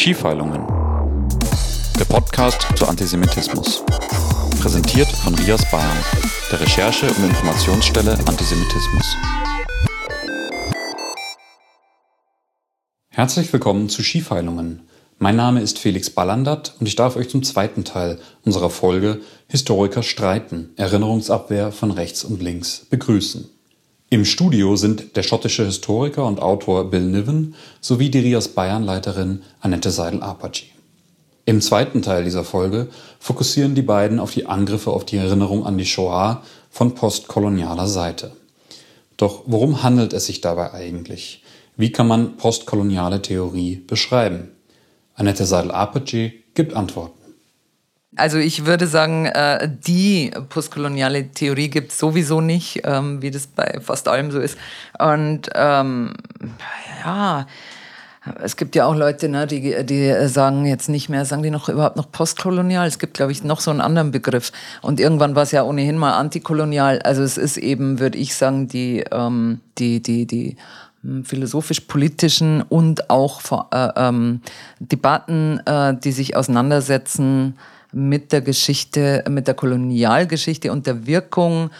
Skifeilungen. Der Podcast zu Antisemitismus. Präsentiert von Rias Bayern, der Recherche- und Informationsstelle Antisemitismus. Herzlich willkommen zu Skifeilungen. Mein Name ist Felix Ballandert und ich darf euch zum zweiten Teil unserer Folge Historiker streiten, Erinnerungsabwehr von rechts und links begrüßen. Im Studio sind der schottische Historiker und Autor Bill Niven sowie die Rias Bayern-Leiterin Annette Seidel-Apaci. Im zweiten Teil dieser Folge fokussieren die beiden auf die Angriffe auf die Erinnerung an die Shoah von postkolonialer Seite. Doch worum handelt es sich dabei eigentlich? Wie kann man postkoloniale Theorie beschreiben? Annette Seidel-Apaci gibt Antworten. Also ich würde sagen, äh, die postkoloniale Theorie gibt es sowieso nicht, ähm, wie das bei fast allem so ist. Und ähm, ja, es gibt ja auch Leute, ne, die, die sagen jetzt nicht mehr, sagen die noch überhaupt noch postkolonial? Es gibt, glaube ich, noch so einen anderen Begriff. Und irgendwann war es ja ohnehin mal antikolonial. Also es ist eben, würde ich sagen, die, ähm, die, die, die hm, philosophisch-politischen und auch äh, ähm, Debatten, äh, die sich auseinandersetzen mit der Geschichte, mit der Kolonialgeschichte und der Wirkung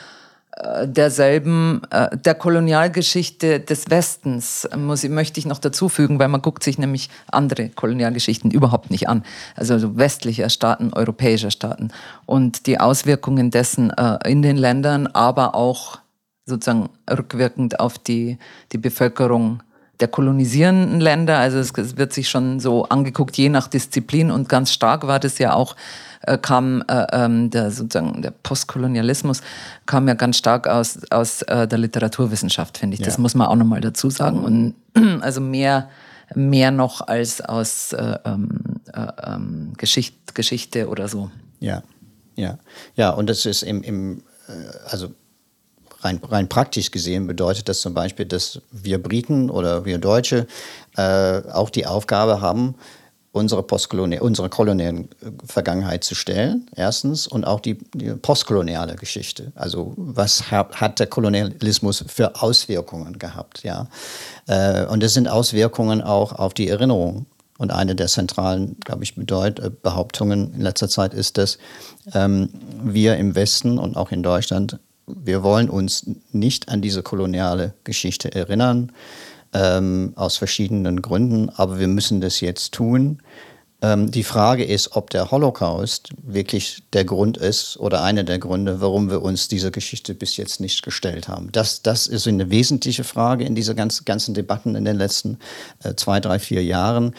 äh, derselben, äh, der Kolonialgeschichte des Westens, muss, möchte ich noch dazu fügen, weil man guckt sich nämlich andere Kolonialgeschichten überhaupt nicht an. Also westlicher Staaten, europäischer Staaten. Und die Auswirkungen dessen äh, in den Ländern, aber auch sozusagen rückwirkend auf die, die Bevölkerung der kolonisierenden Länder. Also es, wird sich schon so angeguckt, je nach Disziplin und ganz stark war das ja auch äh, kam äh, ähm, der sozusagen der Postkolonialismus kam ja ganz stark aus aus äh, der Literaturwissenschaft, finde ich. Ja. Das muss man auch noch mal dazu sagen und also mehr mehr noch als aus äh, ähm, äh, ähm, Geschicht, Geschichte oder so. Ja, ja, ja. Und das ist im, im äh, also rein, rein praktisch gesehen bedeutet das zum Beispiel, dass wir Briten oder wir Deutsche äh, auch die Aufgabe haben, unsere, unsere kolonialen Vergangenheit zu stellen, erstens, und auch die, die postkoloniale Geschichte. Also was hat, hat, der Kolonialismus für Auswirkungen gehabt? Ja? Äh, und das sind Auswirkungen auch auf die Erinnerung. Und eine der zentralen, glaube ich, Bedeut äh, Behauptungen in letzter Zeit ist, dass ähm, wir im Westen und auch in Deutschland wir wollen uns nicht an diese koloniale Geschichte erinnern, ähm, aus verschiedenen Gründen, aber wir müssen das jetzt tun. Ähm, die Frage ist, ob der Holocaust wirklich der Grund ist oder einer der Gründe, warum wir uns diese Geschichte bis jetzt nicht gestellt haben. Das, das ist eine wesentliche Frage in dieser ganzen, ganzen Debatten in den letzten äh, zwei, drei, vier Jahren.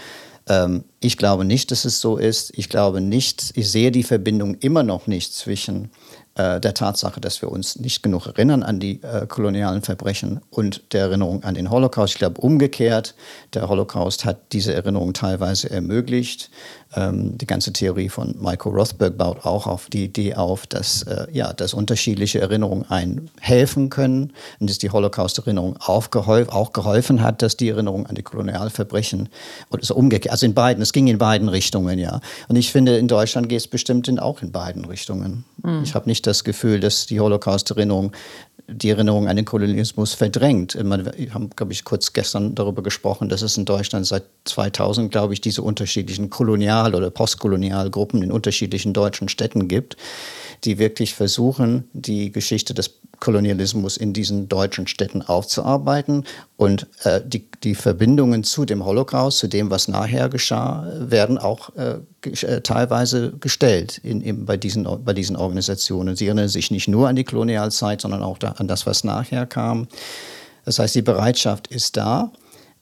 Ähm, ich glaube nicht, dass es so ist. Ich glaube nicht, ich sehe die Verbindung immer noch nicht zwischen der Tatsache, dass wir uns nicht genug erinnern an die äh, kolonialen Verbrechen und der Erinnerung an den Holocaust. Ich glaube umgekehrt, der Holocaust hat diese Erinnerung teilweise ermöglicht. Ähm, die ganze Theorie von Michael Rothberg baut auch auf die Idee auf, dass, äh, ja, dass unterschiedliche Erinnerungen einen helfen können und dass die Holocaust-Erinnerung auch geholfen hat, dass die Erinnerung an die Kolonialverbrechen oder so umgekehrt, also in beiden, es ging in beiden Richtungen, ja. Und ich finde, in Deutschland geht es bestimmt in, auch in beiden Richtungen. Mhm. Ich habe nicht das Gefühl, dass die Holocaust-Erinnerung die Erinnerung an den Kolonialismus verdrängt. Wir haben, glaube ich, kurz gestern darüber gesprochen, dass es in Deutschland seit 2000, glaube ich, diese unterschiedlichen Kolonial- oder Postkolonialgruppen in unterschiedlichen deutschen Städten gibt die wirklich versuchen, die Geschichte des Kolonialismus in diesen deutschen Städten aufzuarbeiten und äh, die, die Verbindungen zu dem Holocaust, zu dem, was nachher geschah, werden auch äh, äh, teilweise gestellt in, in, bei, diesen, bei diesen Organisationen. Sie erinnern sich nicht nur an die Kolonialzeit, sondern auch da, an das, was nachher kam. Das heißt, die Bereitschaft ist da.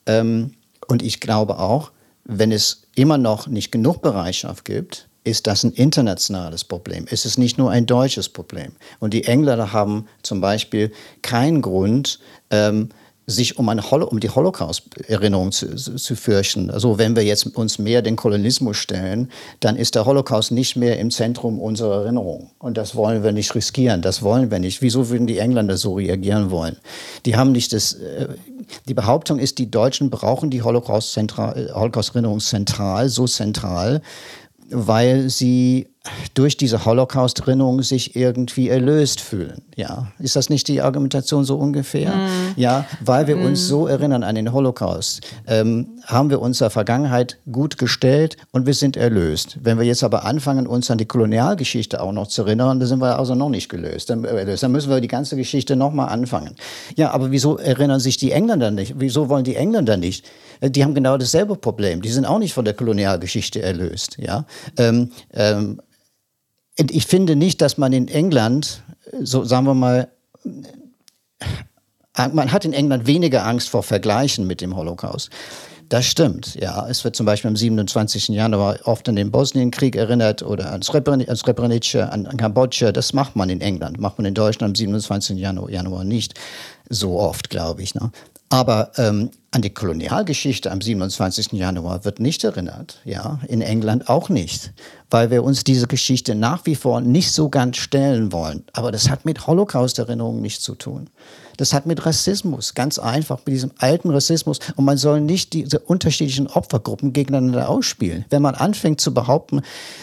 Ähm, und ich glaube auch, wenn es immer noch nicht genug Bereitschaft gibt, ist das ein internationales Problem. Es ist nicht nur ein deutsches Problem. Und die Engländer haben zum Beispiel keinen Grund, ähm, sich um, eine Holo um die Holocaust-Erinnerung zu, zu, fürchten. Also wenn wir jetzt uns mehr den Kolonismus stellen, dann ist der Holocaust nicht mehr im Zentrum unserer Erinnerung. Und das wollen wir nicht riskieren, das wollen wir nicht. Wieso würden die Engländer so reagieren wollen? Die haben nicht das, äh, die Behauptung ist, die Deutschen brauchen die Holocaust-Erinnerung Holocaust zentral, so zentral, weil sie durch diese Holocaust-Erinnerung sich irgendwie erlöst fühlen. Ja, ist das nicht die Argumentation so ungefähr? Mm. Ja, weil wir mm. uns so erinnern an den Holocaust, ähm, haben wir unserer Vergangenheit gut gestellt und wir sind erlöst. Wenn wir jetzt aber anfangen, uns an die Kolonialgeschichte auch noch zu erinnern, dann sind wir also noch nicht gelöst. Dann, äh, dann müssen wir die ganze Geschichte nochmal anfangen. Ja, aber wieso erinnern sich die Engländer nicht? Wieso wollen die Engländer nicht? Äh, die haben genau dasselbe Problem. Die sind auch nicht von der Kolonialgeschichte erlöst. Ja. Ähm, ähm, ich finde nicht, dass man in England, so sagen wir mal, man hat in England weniger Angst vor Vergleichen mit dem Holocaust. Das stimmt, ja. Es wird zum Beispiel am 27. Januar oft an den Bosnienkrieg erinnert oder an Srebrenica, an, an Kambodscha. Das macht man in England, macht man in Deutschland am 27. Januar, Januar nicht so oft, glaube ich. Ne? Aber ähm, an die Kolonialgeschichte am 27. Januar wird nicht erinnert, ja, in England auch nicht, weil wir uns diese Geschichte nach wie vor nicht so ganz stellen wollen. Aber das hat mit Holocaust-Erinnerungen nichts zu tun. Das hat mit Rassismus, ganz einfach, mit diesem alten Rassismus. Und man soll nicht diese unterschiedlichen Opfergruppen gegeneinander ausspielen. Wenn man anfängt zu behaupten,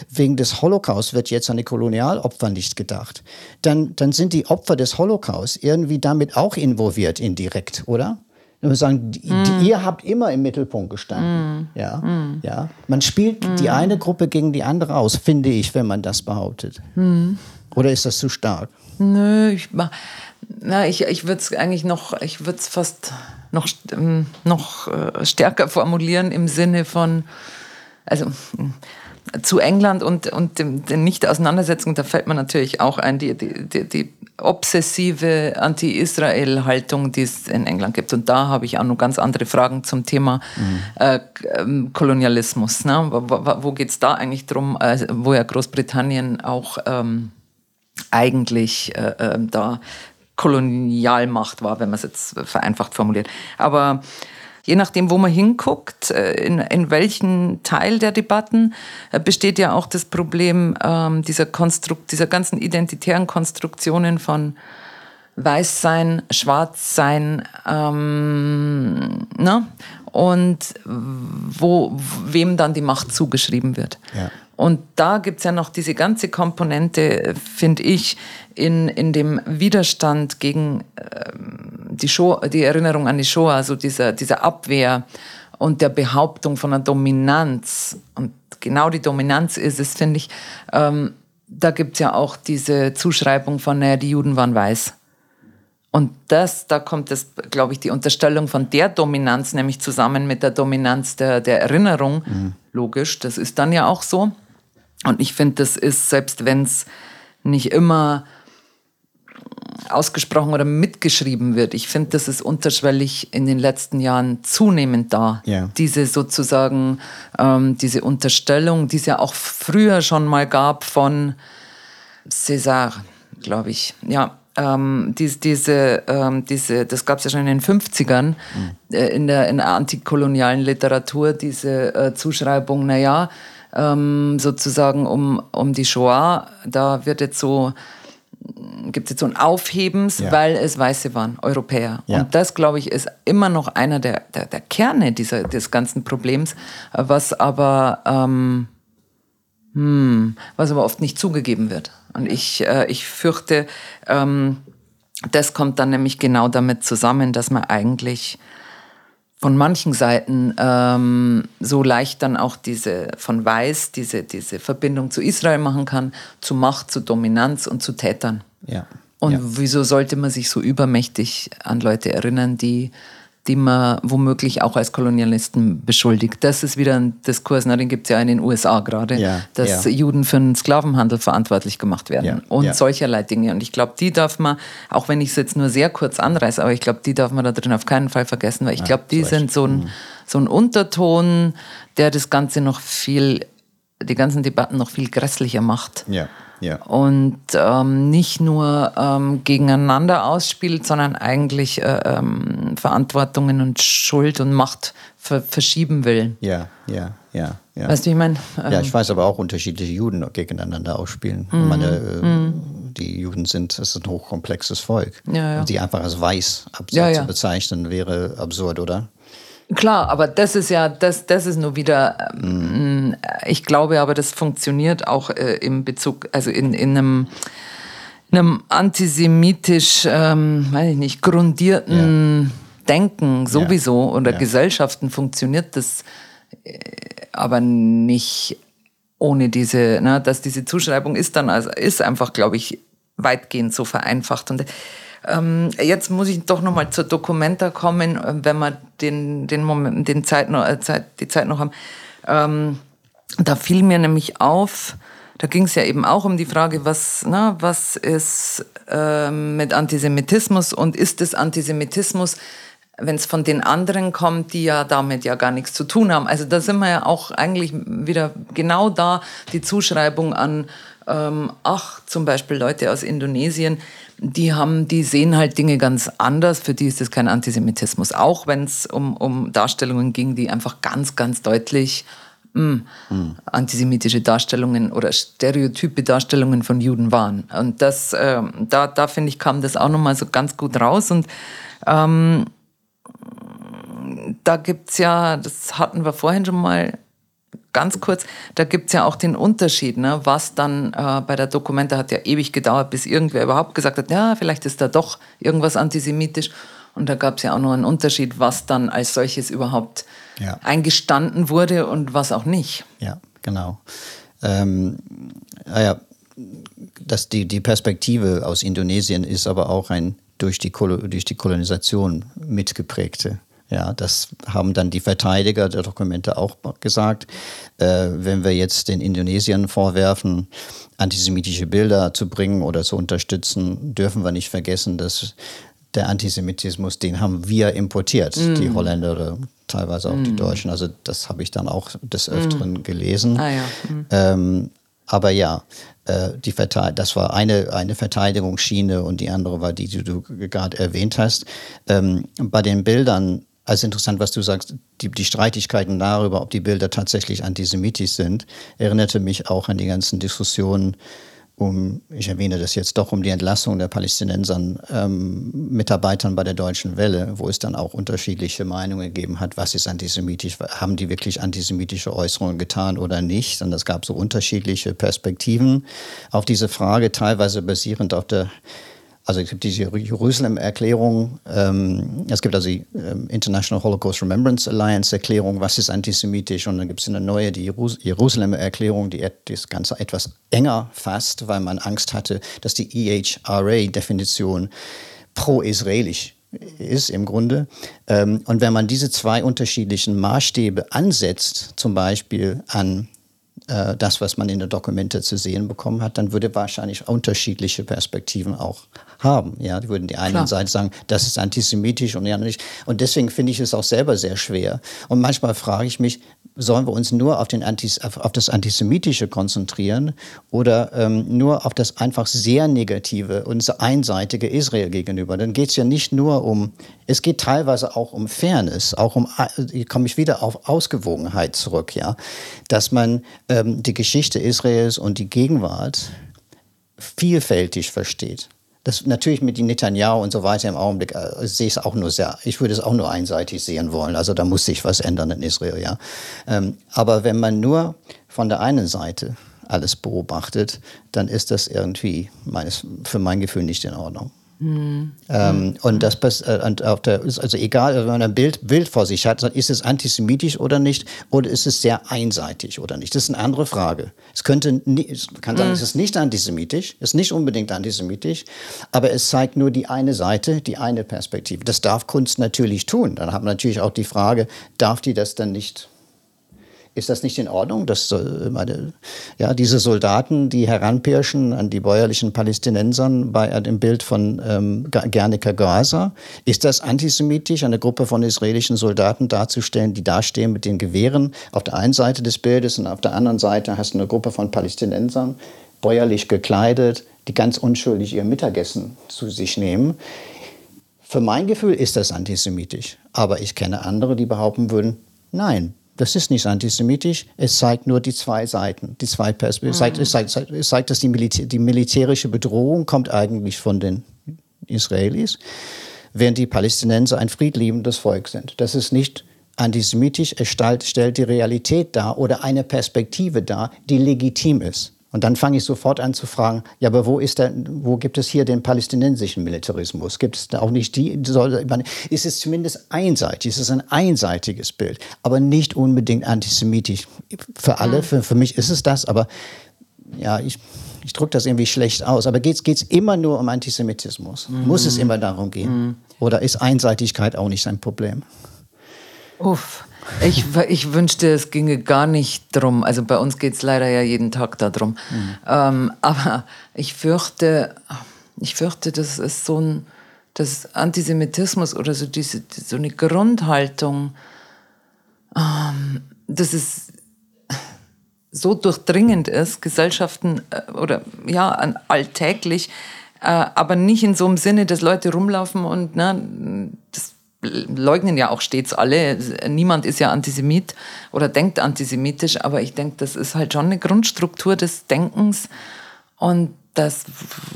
wegen des Holocaust wird jetzt an die Kolonialopfer nicht gedacht, dann, dann sind die Opfer des Holocaust irgendwie damit auch involviert indirekt, oder? Ich muss sagen, die, mm. die, ihr habt immer im Mittelpunkt gestanden. Mm. Ja, mm. ja. Man spielt die mm. eine Gruppe gegen die andere aus, finde ich, wenn man das behauptet. Mm. Oder ist das zu stark? Nö, ich, na, ich, ich würde es eigentlich noch, ich würde es fast noch, ähm, noch äh, stärker formulieren im Sinne von, also zu England und, und dem, den Nicht-Auseinandersetzung, da fällt mir natürlich auch ein, die, die, die, obsessive Anti-Israel-Haltung, die es in England gibt. Und da habe ich auch noch ganz andere Fragen zum Thema mhm. äh, ähm, Kolonialismus. Ne? Wo, wo, wo geht es da eigentlich drum, äh, wo ja Großbritannien auch ähm, eigentlich äh, ähm, da Kolonialmacht war, wenn man es jetzt vereinfacht formuliert. Aber je nachdem, wo man hinguckt, äh, in, in welchen Teil der Debatten, äh, besteht ja auch das Problem ähm, dieser, Konstrukt, dieser ganzen identitären Konstruktionen von Weißsein, Schwarzsein, ähm, ne? und wo, wem dann die Macht zugeschrieben wird. Ja. Und da gibt es ja noch diese ganze Komponente, finde ich, in, in dem Widerstand gegen ähm, die, Shoah, die Erinnerung an die Shoah, also dieser, dieser Abwehr und der Behauptung von einer Dominanz. Und genau die Dominanz ist es, finde ich, ähm, da gibt es ja auch diese Zuschreibung von, naja, die Juden waren weiß. Und das, da kommt das, glaube ich, die Unterstellung von der Dominanz, nämlich zusammen mit der Dominanz der, der Erinnerung. Mhm. Logisch, das ist dann ja auch so. Und ich finde, das ist, selbst wenn es nicht immer ausgesprochen oder mitgeschrieben wird. Ich finde, das ist unterschwellig in den letzten Jahren zunehmend da. Yeah. Diese sozusagen, ähm, diese Unterstellung, die es ja auch früher schon mal gab von César, glaube ich. Ja, ähm, diese, diese, ähm, diese, das gab es ja schon in den 50ern mhm. äh, in, der, in der antikolonialen Literatur, diese äh, Zuschreibung, naja, ähm, sozusagen um, um die Shoah. Da wird jetzt so gibt es jetzt so ein Aufhebens, ja. weil es Weiße waren, Europäer. Ja. Und das, glaube ich, ist immer noch einer der, der, der Kerne dieser, des ganzen Problems, was aber, ähm, hm, was aber oft nicht zugegeben wird. Und ich, äh, ich fürchte, ähm, das kommt dann nämlich genau damit zusammen, dass man eigentlich von manchen Seiten ähm, so leicht dann auch diese von Weiß, diese, diese Verbindung zu Israel machen kann, zu Macht, zu Dominanz und zu Tätern. Ja. Und ja. wieso sollte man sich so übermächtig an Leute erinnern, die die man womöglich auch als Kolonialisten beschuldigt. Das ist wieder ein Diskurs, na, den gibt es ja in den USA gerade, ja, dass ja. Juden für den Sklavenhandel verantwortlich gemacht werden ja, und solcherlei Dinge. Und ich glaube, die darf man, auch wenn ich es jetzt nur sehr kurz anreiße, aber ich glaube, die darf man da drin auf keinen Fall vergessen, weil ich glaube, die so sind so ein, mhm. so ein Unterton, der das Ganze noch viel, die ganzen Debatten noch viel grässlicher macht. Ja. Ja. Und ähm, nicht nur ähm, gegeneinander ausspielt, sondern eigentlich äh, ähm, Verantwortungen und Schuld und Macht ver verschieben will. Ja, ja, ja. ja. Weißt du, wie ich meine? ja, ich ähm, weiß aber auch unterschiedliche Juden gegeneinander ausspielen. Mhm. Meine, äh, mhm. Die Juden sind, es ist ein hochkomplexes Volk. Ja, ja. Und sie einfach als weiß zu bezeichnen, wäre absurd, oder? Klar, aber das ist ja, das, das ist nur wieder ähm, ich glaube aber, das funktioniert auch äh, im Bezug, also in, in einem, einem antisemitisch, ähm, weiß ich nicht, grundierten ja. Denken sowieso oder ja. Gesellschaften funktioniert das äh, aber nicht ohne diese, ne, dass diese Zuschreibung ist dann, also ist einfach, glaube ich, weitgehend so vereinfacht. Und ähm, jetzt muss ich doch nochmal zur Dokumenta kommen, wenn wir den, den Moment, den Zeit noch, äh, Zeit, die Zeit noch haben. Ähm, da fiel mir nämlich auf, da ging es ja eben auch um die Frage, was, na, was ist ähm, mit Antisemitismus und ist es Antisemitismus, wenn es von den anderen kommt, die ja damit ja gar nichts zu tun haben. Also da sind wir ja auch eigentlich wieder genau da, die Zuschreibung an, ähm, ach, zum Beispiel Leute aus Indonesien, die haben, die sehen halt Dinge ganz anders. Für die ist das kein Antisemitismus. Auch wenn es um, um Darstellungen ging, die einfach ganz, ganz deutlich mh, hm, antisemitische Darstellungen oder stereotype Darstellungen von Juden waren. Und das, äh, da, da finde ich, kam das auch nochmal so ganz gut raus. Und ähm, da gibt es ja, das hatten wir vorhin schon mal ganz kurz, da gibt es ja auch den Unterschied, ne, was dann äh, bei der Dokumente hat ja ewig gedauert, bis irgendwer überhaupt gesagt hat, ja, vielleicht ist da doch irgendwas antisemitisch. Und da gab es ja auch noch einen Unterschied, was dann als solches überhaupt ja. eingestanden wurde und was auch nicht. Ja, genau. Ähm, ja, das, die, die Perspektive aus Indonesien ist aber auch ein durch die, durch die Kolonisation mitgeprägte ja, das haben dann die Verteidiger der Dokumente auch gesagt. Äh, wenn wir jetzt den Indonesiern vorwerfen, antisemitische Bilder zu bringen oder zu unterstützen, dürfen wir nicht vergessen, dass der Antisemitismus, den haben wir importiert, mm. die Holländer oder teilweise auch mm. die Deutschen. Also das habe ich dann auch des Öfteren mm. gelesen. Ah, ja. Mm. ähm, aber ja, äh, die das war eine, eine Verteidigungsschiene und die andere war die, die du gerade erwähnt hast. Ähm, bei den Bildern also interessant, was du sagst, die, die, Streitigkeiten darüber, ob die Bilder tatsächlich antisemitisch sind, erinnerte mich auch an die ganzen Diskussionen um, ich erwähne das jetzt doch, um die Entlassung der Palästinensern ähm, Mitarbeitern bei der Deutschen Welle, wo es dann auch unterschiedliche Meinungen gegeben hat, was ist antisemitisch, haben die wirklich antisemitische Äußerungen getan oder nicht. Und es gab so unterschiedliche Perspektiven auf diese Frage, teilweise basierend auf der also es gibt diese Jerusalem-Erklärung, ähm, es gibt also die ähm, International Holocaust Remembrance Alliance Erklärung, was ist antisemitisch, und dann gibt es eine neue, die Jerusalem-Erklärung, die das Ganze etwas enger fasst, weil man Angst hatte, dass die EHRA-Definition pro-israelisch ist im Grunde. Ähm, und wenn man diese zwei unterschiedlichen Maßstäbe ansetzt, zum Beispiel an äh, das, was man in der Dokumente zu sehen bekommen hat, dann würde wahrscheinlich unterschiedliche Perspektiven auch haben. Ja, die würden die einen Klar. Seite sagen, das ist antisemitisch und die andere nicht. Und deswegen finde ich es auch selber sehr schwer. Und manchmal frage ich mich, sollen wir uns nur auf, den Antis auf das Antisemitische konzentrieren oder ähm, nur auf das einfach sehr negative und einseitige Israel gegenüber? Dann geht es ja nicht nur um, es geht teilweise auch um Fairness, auch um, hier komme ich wieder auf Ausgewogenheit zurück, ja, dass man ähm, die Geschichte Israels und die Gegenwart vielfältig versteht das natürlich mit den Netanyahu und so weiter im Augenblick äh, sehe ich es auch nur sehr, ich würde es auch nur einseitig sehen wollen. Also da muss sich was ändern in Israel, ja. Ähm, aber wenn man nur von der einen Seite alles beobachtet, dann ist das irgendwie meines, für mein Gefühl nicht in Ordnung. Mhm. Ähm, und das äh, und auf der, also egal, wenn man ein Bild, Bild vor sich hat, ist es antisemitisch oder nicht, oder ist es sehr einseitig oder nicht? Das ist eine andere Frage. Es könnte, es kann sein, mhm. es ist nicht antisemitisch, es ist nicht unbedingt antisemitisch, aber es zeigt nur die eine Seite, die eine Perspektive. Das darf Kunst natürlich tun. Dann hat man natürlich auch die Frage, darf die das dann nicht ist das nicht in Ordnung, dass meine, ja, diese Soldaten, die heranpirschen an die bäuerlichen Palästinensern bei dem Bild von ähm, Gernika Gaza, ist das antisemitisch, eine Gruppe von israelischen Soldaten darzustellen, die dastehen mit den Gewehren auf der einen Seite des Bildes und auf der anderen Seite hast du eine Gruppe von Palästinensern, bäuerlich gekleidet, die ganz unschuldig ihr Mittagessen zu sich nehmen. Für mein Gefühl ist das antisemitisch, aber ich kenne andere, die behaupten würden, nein, das ist nicht antisemitisch, es zeigt nur die zwei Seiten, die zwei Perspektiven. Mhm. Es, zeigt, es, zeigt, dass die, Militär, die militärische Bedrohung kommt eigentlich von den Israelis, während die Palästinenser ein friedliebendes Volk sind. Das ist nicht antisemitisch, es stellt die Realität dar oder eine Perspektive dar, die legitim ist. Und dann fange ich sofort an zu fragen, ja, aber wo ist der, wo gibt es hier den palästinensischen Militarismus? Gibt es da auch nicht die, soll, ist es zumindest einseitig, ist es ein einseitiges Bild, aber nicht unbedingt antisemitisch. Für alle, für, für mich ist es das, aber ja, ich, ich drücke das irgendwie schlecht aus. Aber geht es immer nur um Antisemitismus? Mhm. Muss es immer darum gehen? Mhm. Oder ist Einseitigkeit auch nicht ein Problem? Uff. Ich, ich wünschte, es ginge gar nicht drum. Also bei uns geht es leider ja jeden Tag darum. Mhm. Ähm, aber ich fürchte, ich fürchte, das ist so ein das Antisemitismus oder so diese so eine Grundhaltung, ähm, dass es so durchdringend ist, Gesellschaften äh, oder ja alltäglich, äh, aber nicht in so einem Sinne, dass Leute rumlaufen und ne, das leugnen ja auch stets alle. Niemand ist ja Antisemit oder denkt antisemitisch, aber ich denke, das ist halt schon eine Grundstruktur des Denkens und das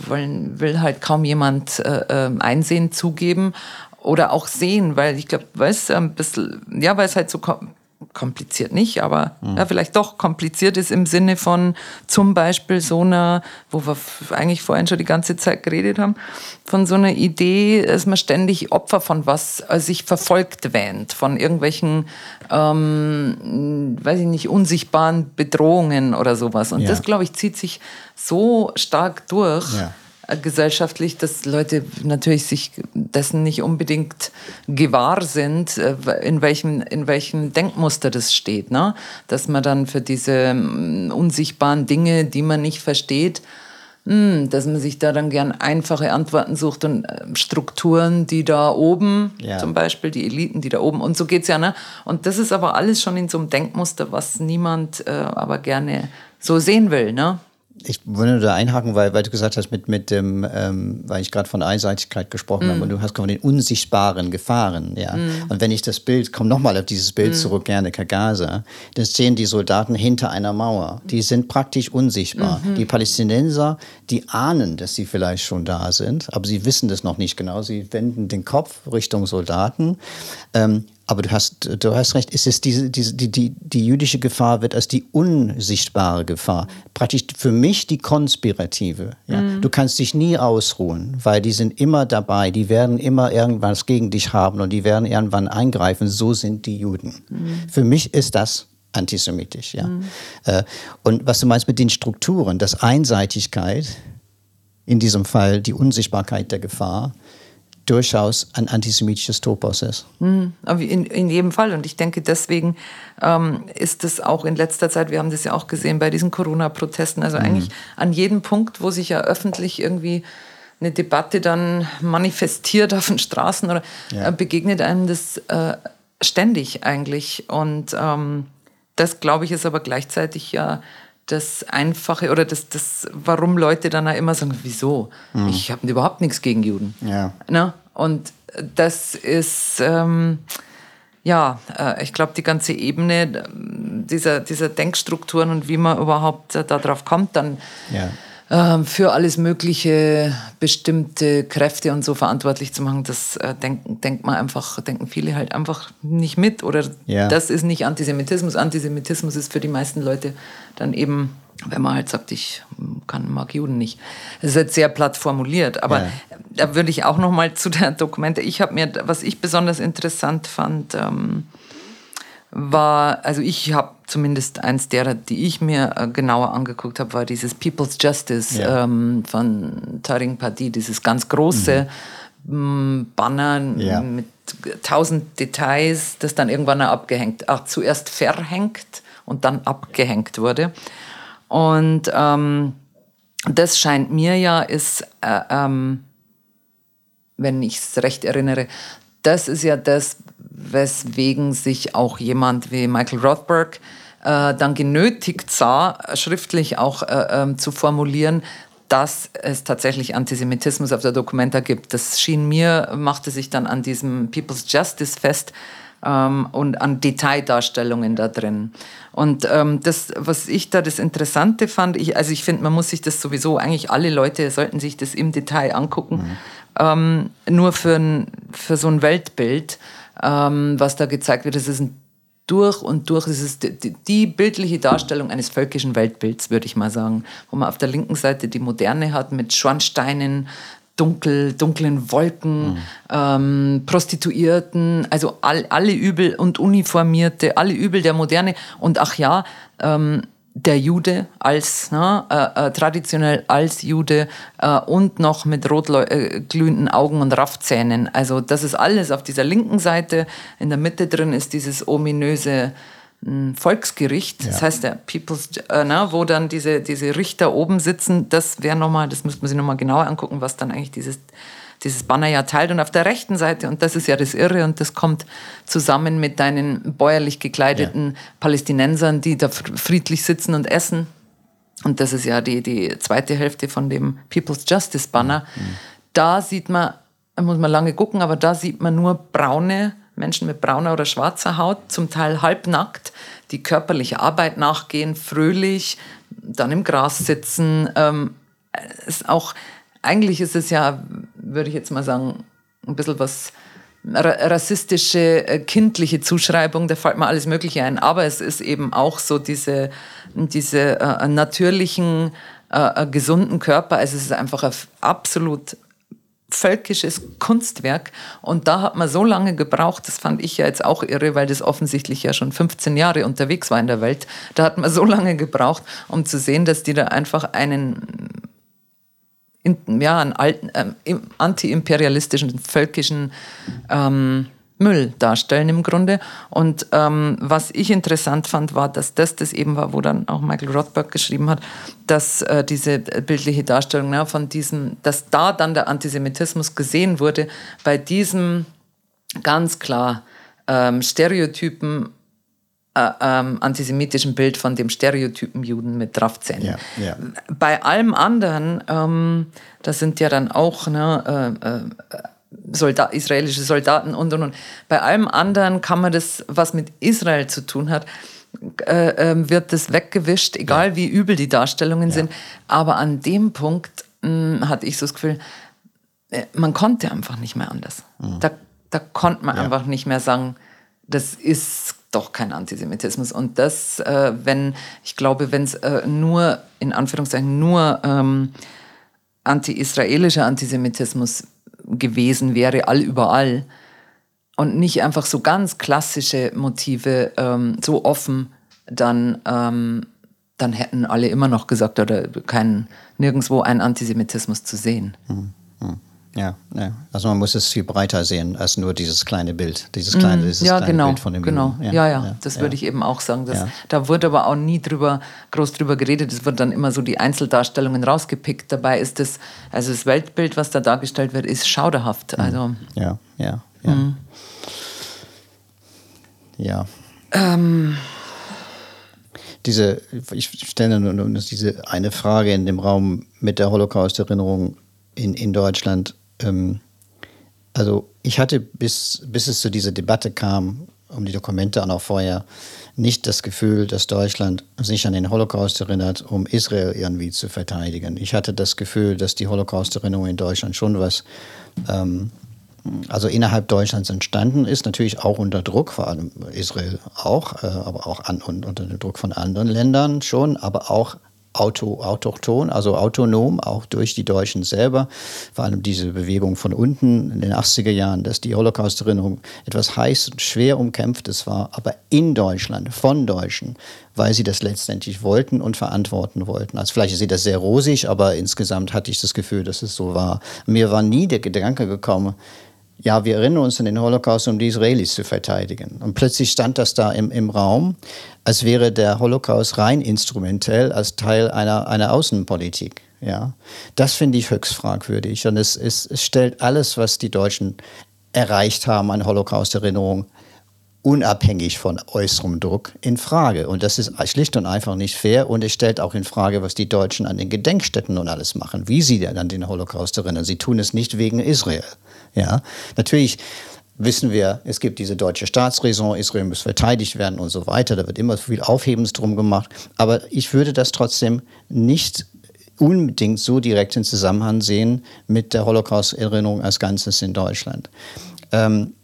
wollen, will halt kaum jemand äh, ähm, einsehen, zugeben oder auch sehen, weil ich glaube, weil es ein bisschen, ja, weil es halt so kompliziert nicht, aber mhm. ja, vielleicht doch kompliziert ist im Sinne von zum Beispiel so einer, wo wir eigentlich vorhin schon die ganze Zeit geredet haben, von so einer Idee, dass man ständig Opfer von was äh, sich verfolgt wähnt, von irgendwelchen, ähm, weiß ich nicht, unsichtbaren Bedrohungen oder sowas. Und ja. das, glaube ich, zieht sich so stark durch. Ja gesellschaftlich, dass Leute natürlich sich dessen nicht unbedingt gewahr sind, äh, in welchem, in welchem Denkmuster das steht. Ne? Dass man dann für diese mm, unsichtbaren Dinge, die man nicht versteht, hm, dass man sich da dann gern einfache Antworten sucht und äh, Strukturen, die da oben, ja. zum Beispiel die Eliten, die da oben, und so geht's ja. Ne? Und das ist aber alles schon in so einem Denkmuster, was niemand äh, aber gerne so sehen will. Ne? Ich würde da einhaken, weil, weil du gesagt hast, mit, mit dem, ähm, weil ich gerade von Einseitigkeit gesprochen mm. habe und du hast von den unsichtbaren Gefahren, ja. Mm. Und wenn ich das Bild, komm nochmal auf dieses Bild mm. zurück, gerne Kagaza, dann stehen die Soldaten hinter einer Mauer. Die sind praktisch unsichtbar. -hmm. Die Palästinenser, die ahnen, dass sie vielleicht schon da sind, aber sie wissen das noch nicht genau. Sie wenden den Kopf Richtung Soldaten. Ähm, aber du hast, du hast recht, es ist diese, diese, die, die, die jüdische Gefahr wird als die unsichtbare Gefahr. Praktisch für mich die konspirative. Ja? Mhm. Du kannst dich nie ausruhen, weil die sind immer dabei, die werden immer irgendwas gegen dich haben und die werden irgendwann eingreifen. So sind die Juden. Mhm. Für mich ist das antisemitisch. Ja? Mhm. Äh, und was du meinst mit den Strukturen, das Einseitigkeit, in diesem Fall die Unsichtbarkeit der Gefahr, durchaus ein antisemitisches Topos ist. Mhm, in, in jedem Fall. Und ich denke, deswegen ähm, ist es auch in letzter Zeit, wir haben das ja auch gesehen bei diesen Corona-Protesten, also mhm. eigentlich an jedem Punkt, wo sich ja öffentlich irgendwie eine Debatte dann manifestiert auf den Straßen oder ja. äh, begegnet einem das äh, ständig eigentlich. Und ähm, das, glaube ich, ist aber gleichzeitig ja das Einfache oder das, das, warum Leute dann auch immer sagen, wieso? Mhm. Ich habe überhaupt nichts gegen Juden. Ja. Na? Und das ist, ähm, ja, äh, ich glaube, die ganze Ebene äh, dieser, dieser Denkstrukturen und wie man überhaupt äh, darauf kommt, dann ja ähm, für alles Mögliche bestimmte Kräfte und so verantwortlich zu machen, das äh, denken, denkt man einfach, denken viele halt einfach nicht mit. Oder ja. das ist nicht Antisemitismus. Antisemitismus ist für die meisten Leute dann eben, wenn man halt sagt, ich kann, mag Juden nicht. Das ist jetzt sehr platt formuliert, aber ja. da würde ich auch noch mal zu der Dokumente. Ich habe mir, was ich besonders interessant fand, ähm, war, also ich habe zumindest eins derer, die ich mir äh, genauer angeguckt habe, war dieses People's Justice ja. ähm, von Taring Padi, dieses ganz große mhm. Banner ja. mit tausend Details, das dann irgendwann abgehängt, ach, zuerst verhängt und dann abgehängt wurde. Und ähm, das scheint mir ja, ist, äh, ähm, wenn ich es recht erinnere, das ist ja das, weswegen sich auch jemand wie Michael Rothberg äh, dann genötigt sah, schriftlich auch äh, äh, zu formulieren, dass es tatsächlich Antisemitismus auf der Dokumenta gibt. Das schien mir, machte sich dann an diesem People's Justice fest ähm, und an Detaildarstellungen da drin. Und ähm, das, was ich da das Interessante fand, ich, also ich finde, man muss sich das sowieso, eigentlich alle Leute sollten sich das im Detail angucken, mhm. ähm, nur für, ein, für so ein Weltbild ähm, was da gezeigt wird. Das ist ein durch und durch. Es ist die, die, bildliche Darstellung eines völkischen Weltbilds, würde ich mal sagen. Wo man auf der linken Seite die Moderne hat mit Schornsteinen, dunkel, dunklen Wolken, mhm. ähm, Prostituierten, also all, alle Übel und Uniformierte, alle Übel der Moderne. Und ach ja, ähm, der Jude als ne, äh, äh, traditionell als Jude äh, und noch mit rot äh, glühenden Augen und Raffzähnen. Also das ist alles auf dieser linken Seite. In der Mitte drin ist dieses ominöse hm, Volksgericht, ja. das heißt der People's, äh, ne, wo dann diese, diese Richter oben sitzen. Das wäre nochmal, das müsste man sich nochmal genauer angucken, was dann eigentlich dieses dieses Banner ja teilt. Und auf der rechten Seite, und das ist ja das Irre, und das kommt zusammen mit deinen bäuerlich gekleideten ja. Palästinensern, die da friedlich sitzen und essen. Und das ist ja die, die zweite Hälfte von dem People's Justice Banner. Mhm. Da sieht man, da muss man lange gucken, aber da sieht man nur braune Menschen mit brauner oder schwarzer Haut, zum Teil halbnackt, die körperliche Arbeit nachgehen, fröhlich, dann im Gras sitzen. Ähm, ist auch eigentlich ist es ja, würde ich jetzt mal sagen, ein bisschen was rassistische, äh, kindliche Zuschreibung, da fällt mir alles Mögliche ein. Aber es ist eben auch so diese, diese äh, natürlichen, äh, äh gesunden Körper. Also es ist einfach ein absolut völkisches Kunstwerk. Und da hat man so lange gebraucht, das fand ich ja jetzt auch irre, weil das offensichtlich ja schon 15 Jahre unterwegs war in der Welt. Da hat man so lange gebraucht, um zu sehen, dass die da einfach einen in, ja, einen alten, ähm, anti-imperialistischen, völkischen ähm, Müll darstellen im Grunde. Und ähm, was ich interessant fand, war, dass das das eben war, wo dann auch Michael Rothberg geschrieben hat, dass äh, diese bildliche Darstellung ja, von diesem, dass da dann der Antisemitismus gesehen wurde, bei diesem ganz klar ähm, Stereotypen äh, ähm, antisemitischen Bild von dem Stereotypen Juden mit Draftzähnen. Ja, ja. Bei allem anderen, ähm, das sind ja dann auch ne, äh, äh, Soldat, israelische Soldaten und und und. Bei allem anderen kann man das, was mit Israel zu tun hat, äh, ähm, wird das weggewischt, egal ja. wie übel die Darstellungen sind. Aber an dem Punkt mh, hm, hatte ich so das Gefühl, äh, man konnte einfach nicht mehr anders. Mhm. Da, da konnte man einfach nicht mehr sagen, das ist doch kein Antisemitismus. Und das, äh, wenn, ich glaube, wenn es äh, nur, in Anführungszeichen, nur ähm, anti-israelischer Antisemitismus gewesen wäre, all überall, und nicht einfach so ganz klassische Motive ähm, so offen, dann, ähm, dann hätten alle immer noch gesagt, oder kein, nirgendwo ein Antisemitismus zu sehen. Mhm. Ja, ja, also man muss es viel breiter sehen als nur dieses kleine Bild, dieses kleine, mhm. dieses ja, kleine genau, Bild von dem genau. Ja, ja, ja, das ja. würde ich eben auch sagen. Dass, Da wurde aber auch nie drüber, groß drüber geredet. Es wird dann immer so die Einzeldarstellungen rausgepickt. Dabei ist das, also das Weltbild, was da dargestellt wird, ist schauderhaft. Mhm. Also, ja, ja, ja. Mhm. Ja. Ähm. Diese, ich stelle nur diese eine Frage in dem Raum mit der Holocaust-Erinnerung in, in Deutschland ähm, also ich hatte bis, bis es zu dieser Debatte kam, um die Dokumente und auch vorher, nicht das Gefühl, dass Deutschland sich an den Holocaust erinnert, um Israel irgendwie zu verteidigen. Ich hatte das Gefühl, dass die Holocaust-Erinnerung in Deutschland schon was, ähm, also innerhalb Deutschlands entstanden ist, natürlich auch unter Druck, vor allem Israel auch, äh, aber auch an, unter dem Druck von anderen Ländern schon, aber auch auto, autochton, also autonom, auch durch die Deutschen selber. Vor allem diese Bewegung von unten in den 80er Jahren, dass die Holocaust-Erinnerung etwas heiß und schwer umkämpftes war, aber in Deutschland, von Deutschen, weil sie das letztendlich wollten und verantworten wollten. Also vielleicht ist das sehr rosig, aber insgesamt hatte ich das Gefühl, dass es so war. Mir war nie der Gedanke gekommen, ja, wir erinnern uns an den Holocaust, um die Israelis zu verteidigen. Und plötzlich stand das da im, im Raum, als wäre der Holocaust rein instrumentell als Teil einer, einer Außenpolitik. Ja, das finde ich höchst fragwürdig. Und es, es, es stellt alles, was die Deutschen erreicht haben an Holocaust-Erinnerung, unabhängig von äußerem Druck in Frage. Und das ist schlicht und einfach nicht fair. Und es stellt auch in Frage, was die Deutschen an den Gedenkstätten und alles machen, wie sie an den Holocaust erinnern. Sie tun es nicht wegen Israel. Ja, natürlich wissen wir, es gibt diese deutsche Staatsräson, Israel muss verteidigt werden und so weiter. Da wird immer viel Aufhebens drum gemacht. Aber ich würde das trotzdem nicht unbedingt so direkt in Zusammenhang sehen mit der Holocaust-Erinnerung als Ganzes in Deutschland. Ähm,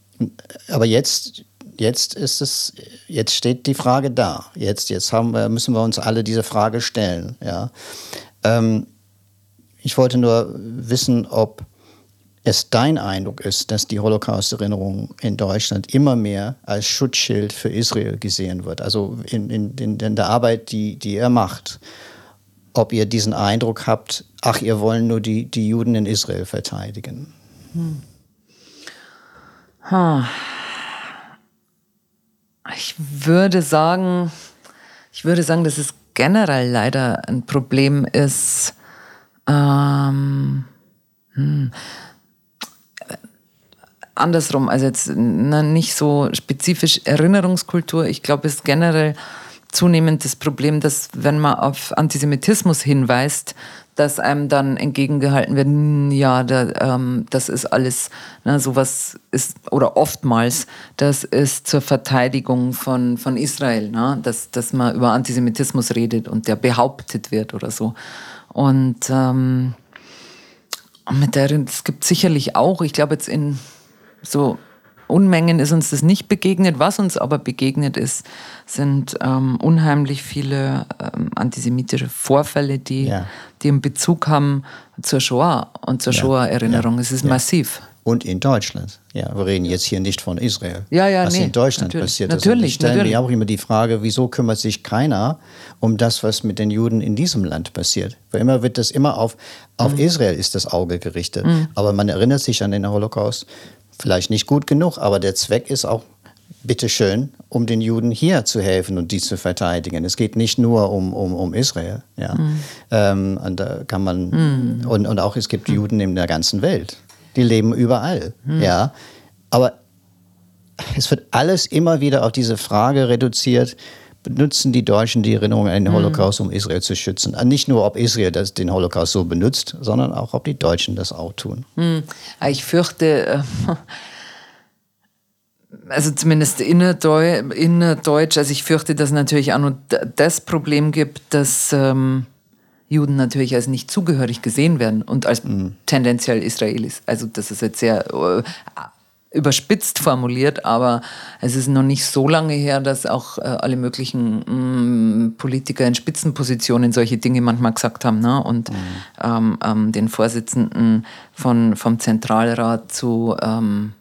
aber jetzt, jetzt ist es, jetzt steht die Frage da. Jetzt, jetzt haben wir, müssen wir uns alle diese Frage stellen. Ja. Ähm, ich wollte nur wissen, ob es dein Eindruck ist, dass die Holocaust-Erinnerung in Deutschland immer mehr als Schutzschild für Israel gesehen wird. Also in, in, in der Arbeit, die, die ihr macht. Ob ihr diesen Eindruck habt, ach, ihr wollen nur die, die Juden in Israel verteidigen. Hm. Ich würde sagen, ich würde sagen, dass es generell leider ein Problem ist. Ähm, hm, andersrum, also jetzt na, nicht so spezifisch Erinnerungskultur. Ich glaube, es ist generell zunehmend das Problem, dass wenn man auf Antisemitismus hinweist, dass einem dann entgegengehalten wird, hm, ja, da, ähm, das ist alles, ne, sowas ist, oder oftmals, das ist zur Verteidigung von, von Israel, ne, dass, dass man über Antisemitismus redet und der behauptet wird oder so. Und ähm, mit der, es gibt sicherlich auch, ich glaube jetzt in so Unmengen ist uns das nicht begegnet. Was uns aber begegnet ist, sind ähm, unheimlich viele ähm, antisemitische Vorfälle, die, ja. die einen Bezug haben zur Shoah und zur ja. Shoah-Erinnerung. Ja. Es ist massiv. Und in Deutschland. Ja, wir reden jetzt hier nicht von Israel. Ja, ja, was nee, in Deutschland natürlich, passiert ist. Natürlich, und ich stelle natürlich. mir auch immer die Frage, wieso kümmert sich keiner um das, was mit den Juden in diesem Land passiert? Weil immer wird das immer auf, auf mhm. Israel ist das Auge gerichtet. Mhm. Aber man erinnert sich an den Holocaust vielleicht nicht gut genug, aber der Zweck ist auch, bitteschön, um den Juden hier zu helfen und die zu verteidigen. Es geht nicht nur um, um, um Israel. Ja. Mhm. Ähm, und da kann man, mhm. und, und auch es gibt Juden in der ganzen Welt. Die leben überall. Mhm. Ja. Aber es wird alles immer wieder auf diese Frage reduziert, benutzen die Deutschen die Erinnerung an den Holocaust, um Israel zu schützen. Nicht nur, ob Israel das, den Holocaust so benutzt, sondern auch, ob die Deutschen das auch tun. Hm. Ich fürchte, äh, also zumindest innerdeutsch, also ich fürchte, dass es natürlich auch nur das Problem gibt, dass ähm, Juden natürlich als nicht zugehörig gesehen werden und als mhm. tendenziell Israelis. Also das ist jetzt sehr äh, überspitzt formuliert, aber es ist noch nicht so lange her, dass auch äh, alle möglichen mh, mm, Politiker in Spitzenpositionen solche Dinge manchmal gesagt haben. Ne? Und mhm. ähm, ähm, den Vorsitzenden von, vom Zentralrat zu ähm,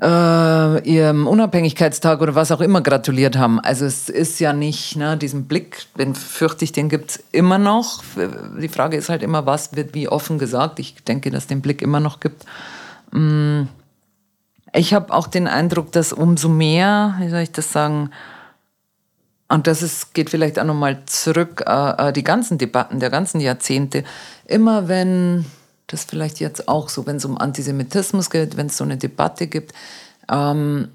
äh, ihrem Unabhängigkeitstag oder was auch immer gratuliert haben. Also es ist ja nicht, ne, diesen Blick, den fürchte ich, den gibt es immer noch. Die Frage ist halt immer, was wird wie offen gesagt. Ich denke, dass es den Blick immer noch gibt. Mm ich habe auch den Eindruck, dass umso mehr, wie soll ich das sagen, und das ist, geht vielleicht auch nochmal zurück, äh, äh, die ganzen Debatten der ganzen Jahrzehnte, immer wenn, das vielleicht jetzt auch so, wenn es um Antisemitismus geht, wenn es so eine Debatte gibt, ähm,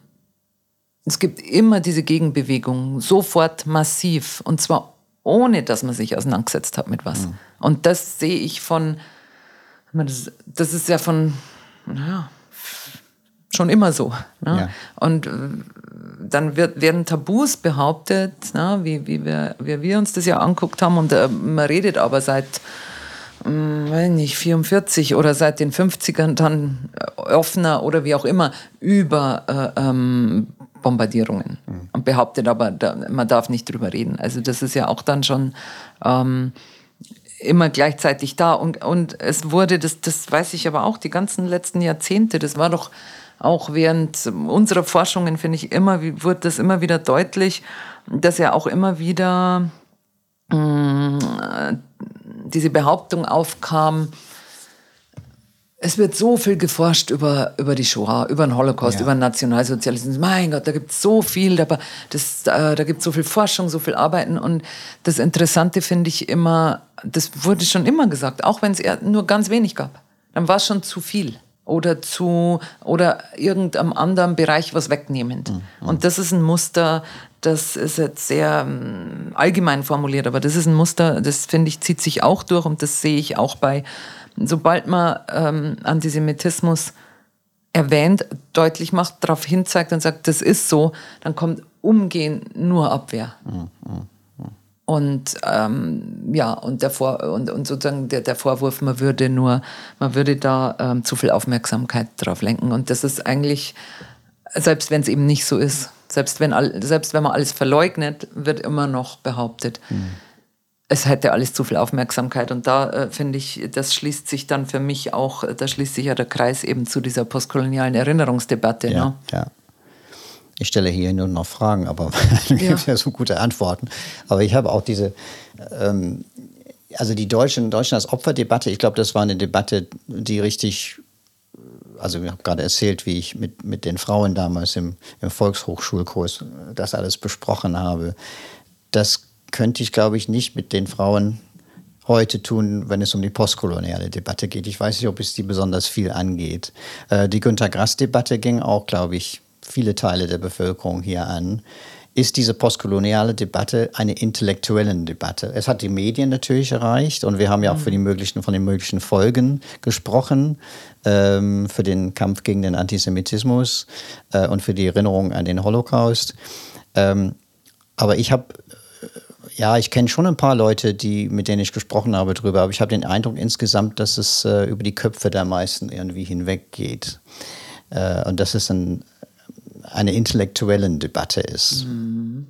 es gibt immer diese Gegenbewegung, sofort massiv, und zwar ohne, dass man sich auseinandergesetzt hat mit was. Mhm. Und das sehe ich von, das, das ist ja von, naja, schon immer so. Ne? Ja. Und äh, dann wird, werden Tabus behauptet, ne? wie, wie, wir, wie wir uns das ja anguckt haben. Und äh, man redet aber seit, äh, weiß nicht, 44 oder seit den 50ern dann äh, offener oder wie auch immer über äh, ähm, Bombardierungen. Mhm. Und behauptet aber, da, man darf nicht drüber reden. Also das ist ja auch dann schon... Ähm, immer gleichzeitig da. Und, und es wurde, das, das weiß ich aber auch, die ganzen letzten Jahrzehnte, das war doch auch während unserer Forschungen, finde ich, immer, wird das immer wieder deutlich, dass ja auch immer wieder mh, mm, diese Behauptung aufkam, es wird so viel geforscht über, über die Shoah, über den Holocaust, ja. über den Nationalsozialismus. Mein Gott, da gibt es so viel, aber das, äh, da gibt es so viel Forschung, so viel Arbeiten. Und das Interessante finde ich immer, das wurde schon immer gesagt, auch wenn es nur ganz wenig gab. Dann war es schon zu viel oder zu oder irgendeinem anderen Bereich was wegnehmend. Mhm. Und das ist ein Muster, das ist jetzt sehr um, allgemein formuliert, aber das ist ein Muster, das finde ich zieht sich auch durch und das sehe ich auch bei, sobald man ähm, Antisemitismus erwähnt, deutlich macht, darauf hinzeigt und sagt, das ist so, dann kommt umgehend nur Abwehr. Mhm. Und ähm, ja, und, der Vor und, und sozusagen der, der Vorwurf, man würde nur, man würde da ähm, zu viel Aufmerksamkeit drauf lenken. Und das ist eigentlich, selbst wenn es eben nicht so ist, selbst wenn, all, selbst wenn man alles verleugnet, wird immer noch behauptet, mhm. es hätte alles zu viel Aufmerksamkeit. Und da äh, finde ich, das schließt sich dann für mich auch, da schließt sich ja der Kreis eben zu dieser postkolonialen Erinnerungsdebatte. Ja, ne? ja. Ich stelle hier nur noch Fragen, aber du ja. gibst ja so gute Antworten. Aber ich habe auch diese, ähm, also die Deutschen, Deutschen als Opferdebatte, ich glaube, das war eine Debatte, die richtig, also ich habe gerade erzählt, wie ich mit, mit den Frauen damals im, im Volkshochschulkurs das alles besprochen habe. Das könnte ich, glaube ich, nicht mit den Frauen heute tun, wenn es um die postkoloniale Debatte geht. Ich weiß nicht, ob es die besonders viel angeht. Äh, die Günter Grass-Debatte ging auch, glaube ich, viele Teile der Bevölkerung hier an, ist diese postkoloniale Debatte eine intellektuelle Debatte. Es hat die Medien natürlich erreicht und wir haben ja auch für die möglichen, von den möglichen Folgen gesprochen, ähm, für den Kampf gegen den Antisemitismus äh, und für die Erinnerung an den Holocaust. Ähm, aber ich habe äh, ja, ich kenne schon ein paar Leute, die, mit denen ich gesprochen habe darüber, aber ich habe den Eindruck insgesamt, dass es äh, über die Köpfe der meisten irgendwie hinweggeht. Äh, und das ist ein, eine intellektuelle Debatte ist. Mhm.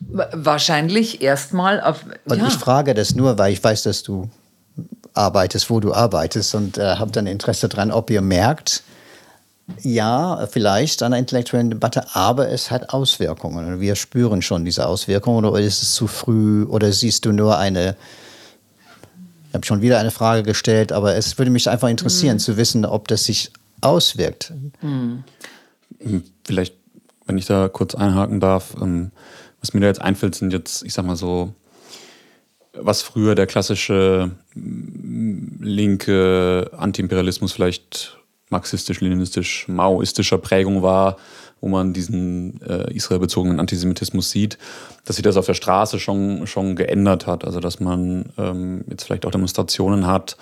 Wahrscheinlich erstmal auf. Und ja. ich frage das nur, weil ich weiß, dass du arbeitest, wo du arbeitest und äh, habe dann Interesse daran, ob ihr merkt, ja, vielleicht an einer intellektuellen Debatte, aber es hat Auswirkungen. Wir spüren schon diese Auswirkungen oder ist es zu früh oder siehst du nur eine. Ich habe schon wieder eine Frage gestellt, aber es würde mich einfach interessieren, mhm. zu wissen, ob das sich auswirkt. Mhm. Vielleicht, wenn ich da kurz einhaken darf, ähm, was mir da jetzt einfällt, sind jetzt, ich sag mal so, was früher der klassische mm, linke Antiimperialismus vielleicht marxistisch-leninistisch, maoistischer Prägung war, wo man diesen äh, israelbezogenen Antisemitismus sieht, dass sich das auf der Straße schon, schon geändert hat. Also dass man ähm, jetzt vielleicht auch Demonstrationen hat,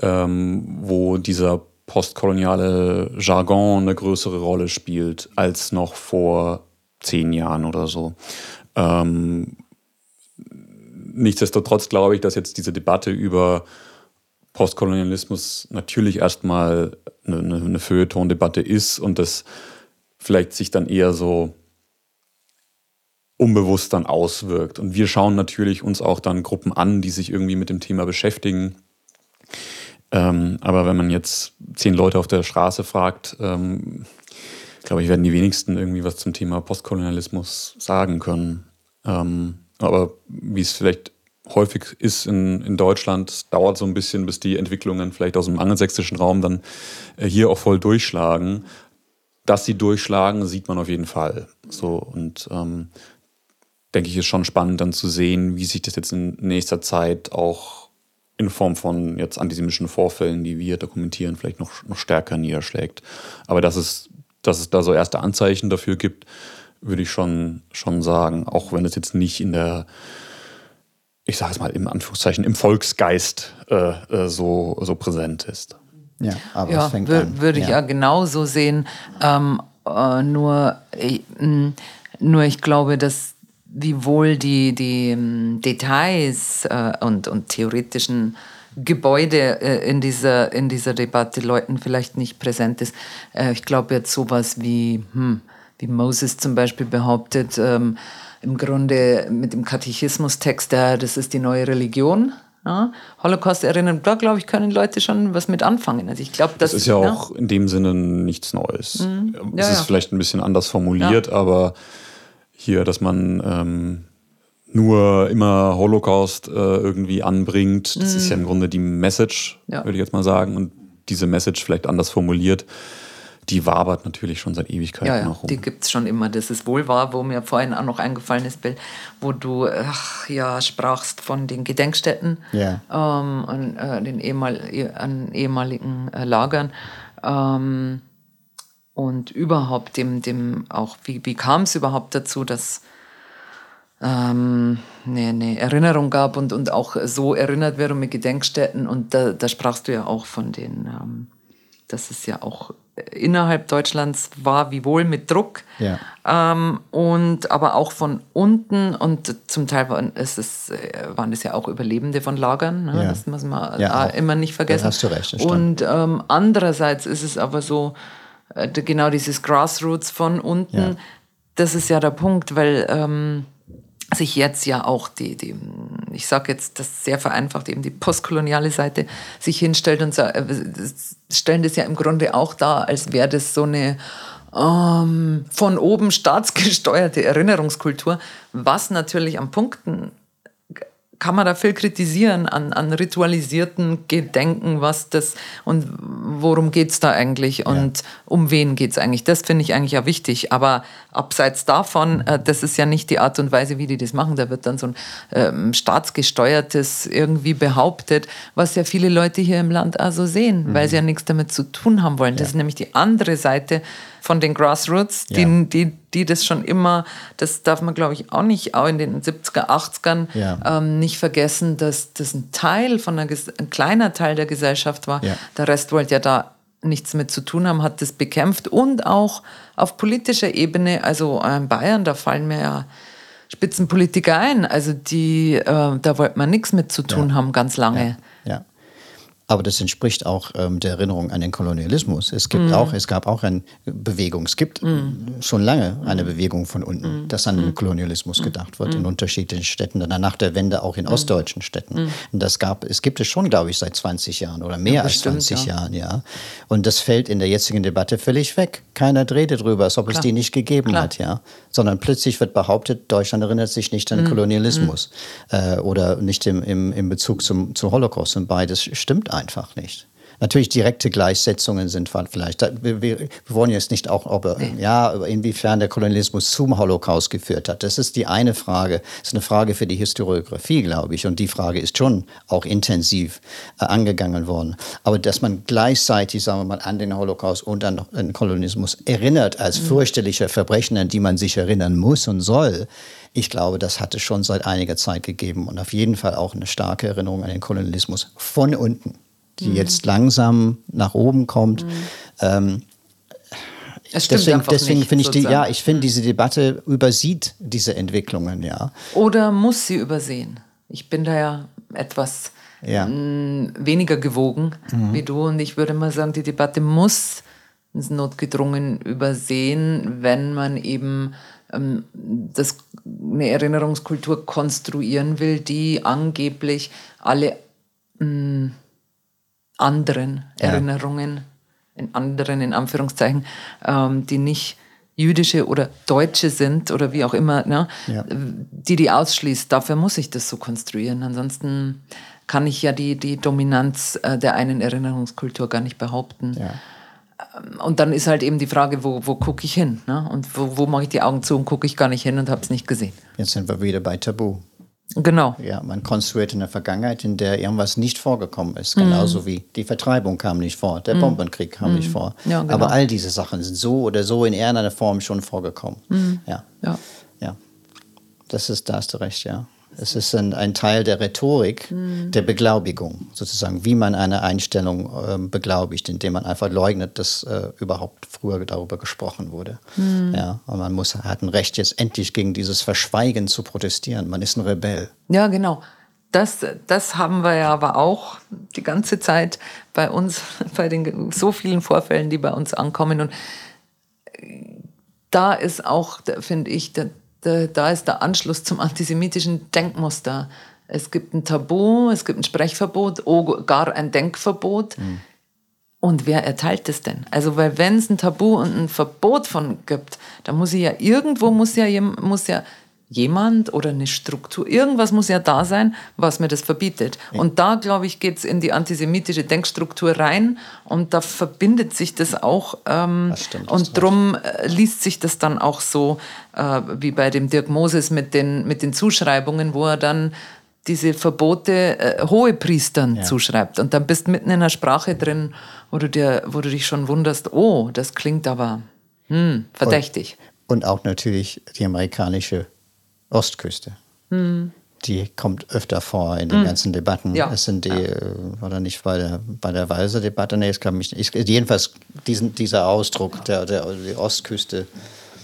ähm, wo dieser postkoloniale Jargon eine größere Rolle spielt als noch vor zehn Jahren oder so. Ähm, nichtsdestotrotz glaube ich, dass jetzt diese Debatte über Postkolonialismus natürlich erstmal eine, eine Feuilleton-Debatte ist und das vielleicht sich dann eher so unbewusst dann auswirkt. Und wir schauen natürlich uns auch dann Gruppen an, die sich irgendwie mit dem Thema beschäftigen. Ähm, aber wenn man jetzt zehn Leute auf der Straße fragt, ähm, glaube ich, werden die wenigsten irgendwie was zum Thema Postkolonialismus sagen können. Ähm, aber wie es vielleicht häufig ist in, in Deutschland, dauert so ein bisschen, bis die Entwicklungen vielleicht aus dem angelsächsischen Raum dann äh, hier auch voll durchschlagen. Dass sie durchschlagen, sieht man auf jeden Fall. So und ähm, denke ich, ist schon spannend dann zu sehen, wie sich das jetzt in nächster Zeit auch in Form von jetzt antisemitischen Vorfällen, die wir dokumentieren, vielleicht noch, noch stärker niederschlägt. Aber dass es, dass es da so erste Anzeichen dafür gibt, würde ich schon, schon sagen, auch wenn es jetzt nicht in der, ich sage es mal im Anführungszeichen, im Volksgeist äh, äh, so, so präsent ist. Ja, aber ja, Würde ich ja, ja genauso sehen. Ähm, äh, nur, ich, nur ich glaube, dass wiewohl die, die ähm, Details äh, und, und theoretischen Gebäude äh, in, dieser, in dieser Debatte Leuten vielleicht nicht präsent ist. Äh, ich glaube jetzt sowas wie, hm, wie Moses zum Beispiel behauptet, ähm, im Grunde mit dem Katechismustext, der, das ist die neue Religion. Ja, Holocaust erinnern, da glaube ich, können Leute schon was mit anfangen. Also ich glaube, das, das ist ja, ja, auch in dem Sinne nichts Neues. Mhm. Es ja, ist vielleicht ein bisschen anders formuliert, aber hier, dass man ähm, nur immer Holocaust äh, irgendwie anbringt. Das mm. ist ja im Grunde die Message, ja. würde ich jetzt mal sagen. Und diese Message vielleicht anders formuliert, die wabert natürlich schon seit Ewigkeiten ja, ja, noch rum. Die gibt es schon immer. Das ist wohl wahr, wo mir vorhin auch noch eingefallen ist, Bill, wo du ach, ja, sprachst von den Gedenkstätten ja. ähm, an, äh, den ehemal an ehemaligen äh, Lagern. Ähm, und überhaupt dem, dem auch, wie, wie kam es überhaupt dazu, dass ähm, eine, eine Erinnerung gab und, und auch so erinnert wird mit Gedenkstätten. Und da, da sprachst du ja auch von den, ähm, dass es ja auch innerhalb Deutschlands war wie wohl mit Druck. Ja. Ähm, und aber auch von unten und zum Teil waren es, ist, waren es ja auch Überlebende von Lagern. Ne? Ja. Das muss man Ja, äh, immer nicht vergessen. Da hast du recht, das und ähm, andererseits ist es aber so, äh, genau dieses Grassroots von unten, Ja. das ist ja der Punkt, weil ähm, sich jetzt ja auch die, die ich sage jetzt das sehr vereinfacht, eben die postkoloniale Seite sich hinstellt und sa- äh, stellen das ja im Grunde auch dar, als wäre das so eine ähm, von oben staatsgesteuerte Erinnerungskultur, was natürlich an Punkten kann man da viel kritisieren an, an ritualisierten Gedenken, was das und worum geht es da eigentlich und um wen geht es eigentlich. Das finde ich eigentlich ja wichtig. Aber abseits davon, äh, das ist ja nicht die Art und Weise, wie die das machen. Da wird dann so ein ähm, staatsgesteuertes irgendwie behauptet, was ja viele Leute hier im Land also sehen, weil sie ja nichts damit zu tun haben wollen. Das ist nämlich die andere Seite von den Grassroots, die, Ja. die, die das schon immer, das darf man glaube ich auch nicht, auch in den 70er, 80ern Ja. ähm, nicht vergessen, dass das ein Teil von einer, ein kleiner Teil der Gesellschaft war. Ja. Der Rest wollte ja da nichts mit zu tun haben, hat das bekämpft und auch auf politischer Ebene, also in Bayern, da fallen mir ja Spitzenpolitiker ein, also die, äh, da wollte man nichts mit zu tun haben, ganz lange. Ja. Aber das entspricht auch ähm, der Erinnerung an den Kolonialismus. Es gibt Mhm. auch, es gab auch eine Bewegung, es gibt schon lange Mhm. eine Bewegung von unten, dass an den Kolonialismus gedacht wird Mhm. in unterschiedlichen Städten, dann nach der Wende auch in ostdeutschen Städten. Und das gab, es gibt es schon, glaube ich, seit 20 Jahren oder mehr als bestimmt, 20 ja. Jahren, ja. Und das fällt in der jetzigen Debatte völlig weg. Keiner redet drüber, als ob es Klar. die nicht gegeben Klar. hat, ja. Sondern plötzlich wird behauptet, Deutschland erinnert sich nicht Mhm. an Kolonialismus äh, oder nicht im, im, im Bezug zum, zum Holocaust. Und beides stimmt einfach nicht. Natürlich direkte Gleichsetzungen sind vielleicht. Wir, wir, wollen jetzt nicht auch, ob ja, inwiefern der Kolonialismus zum Holocaust geführt hat. Das ist die eine Frage. Das ist eine Frage für die Historiografie, glaube ich. Und die Frage ist schon auch intensiv äh, angegangen worden. Aber dass man gleichzeitig, sagen wir mal, an den Holocaust und an den Kolonialismus erinnert als fürchterliche Verbrechen, an die man sich erinnern muss und soll, ich glaube, das hat es schon seit einiger Zeit gegeben und auf jeden Fall auch eine starke Erinnerung an den Kolonialismus von unten, die jetzt langsam nach oben kommt. Ähm, Es stimmt deswegen deswegen finde ich die, sozusagen. ja, ich finde diese Debatte übersieht diese Entwicklungen, ja. Oder muss sie übersehen? Ich bin da ja etwas Ja. mh, weniger gewogen wie du und ich würde mal sagen, die Debatte muss notgedrungen übersehen, wenn man eben ähm, das, eine Erinnerungskultur konstruieren will, die angeblich alle mh, anderen Ja. Erinnerungen, in anderen, in Anführungszeichen, ähm, die nicht jüdische oder deutsche sind oder wie auch immer, ne, Ja. die die ausschließt. Dafür muss ich das so konstruieren. Ansonsten kann ich ja die, die Dominanz äh, der einen Erinnerungskultur gar nicht behaupten. ja. Und dann ist halt eben die Frage, wo, wo gucke ich hin? Ne? Und wo, wo mache ich die Augen zu und gucke ich gar nicht hin und habe es nicht gesehen. Jetzt sind wir wieder bei Tabu. Genau. Ja, man konstruiert eine Vergangenheit, in der irgendwas nicht vorgekommen ist. Genauso wie die Vertreibung kam nicht vor, der Bombenkrieg kam nicht vor. Ja, genau. Aber all diese Sachen sind so oder so in irgendeiner Form schon vorgekommen. Ja. Ja. Ja, das ist, da hast du recht, ja. Es ist ein, ein Teil der Rhetorik, der Beglaubigung, sozusagen, wie man eine Einstellung ähm, beglaubigt, indem man einfach leugnet, dass äh, überhaupt früher darüber gesprochen wurde. Ja, und man muss, hat ein Recht, jetzt endlich gegen dieses Verschweigen zu protestieren. Man ist ein Rebell. Ja, genau. Das, das haben wir ja aber auch die ganze Zeit bei uns, bei den so vielen Vorfällen, die bei uns ankommen. Und da ist auch, finde ich, da, da, da ist der Anschluss zum antisemitischen Denkmuster. Es gibt ein Tabu, es gibt ein Sprechverbot, oh, gar ein Denkverbot. Und wer erteilt es denn? Also, weil wenn es ein Tabu und ein Verbot von gibt, dann muss ich ja irgendwo muss ja, muss ja jemand oder eine Struktur, irgendwas muss ja da sein, was mir das verbietet. Und da, glaube ich, geht es in die antisemitische Denkstruktur rein und da verbindet sich das auch. Ähm, Das stimmt, das und drum äh, liest sich das dann auch so, äh, wie bei dem Dirk Moses mit den, mit den Zuschreibungen, wo er dann diese Verbote äh, Hohepriestern zuschreibt. Und dann bist mitten in einer Sprache drin, wo du, dir, wo du dich schon wunderst, oh, das klingt aber hm, verdächtig. Und auch natürlich die amerikanische Ostküste. die kommt öfter vor in den mm. ganzen Debatten. Ja. Es sind die, ja. Äh, oder nicht bei der, bei der Walser-Debatte, nee, es kam mich nicht. Jedenfalls diesen, dieser Ausdruck der, der die Ostküste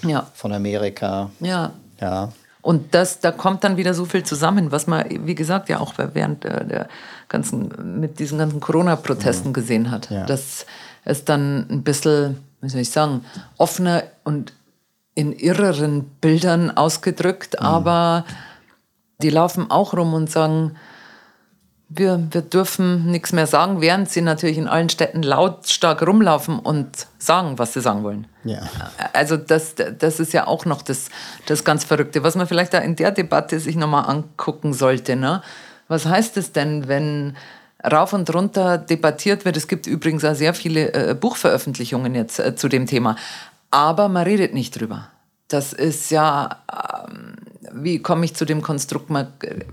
ja. von Amerika. Ja. Ja. Und das, da kommt dann wieder so viel zusammen, was man, wie gesagt, ja auch während der ganzen, mit diesen ganzen Corona-Protesten mhm. gesehen hat. Ja. Dass es dann ein bisschen, wie soll ich sagen, offener und in irreren Bildern ausgedrückt, mhm. aber die laufen auch rum und sagen, wir, wir dürfen nichts mehr sagen, während sie natürlich in allen Städten lautstark rumlaufen und sagen, was sie sagen wollen. Ja. Also das, das ist ja auch noch das, das ganz Verrückte, was man vielleicht da in der Debatte sich nochmal angucken sollte. Ne? Was heißt es denn, wenn rauf und runter debattiert wird? Es gibt übrigens auch sehr viele äh, Buchveröffentlichungen jetzt äh, zu dem Thema, aber man redet nicht drüber. Das ist ja, ähm, wie komme ich zu dem Konstrukt? Man, äh,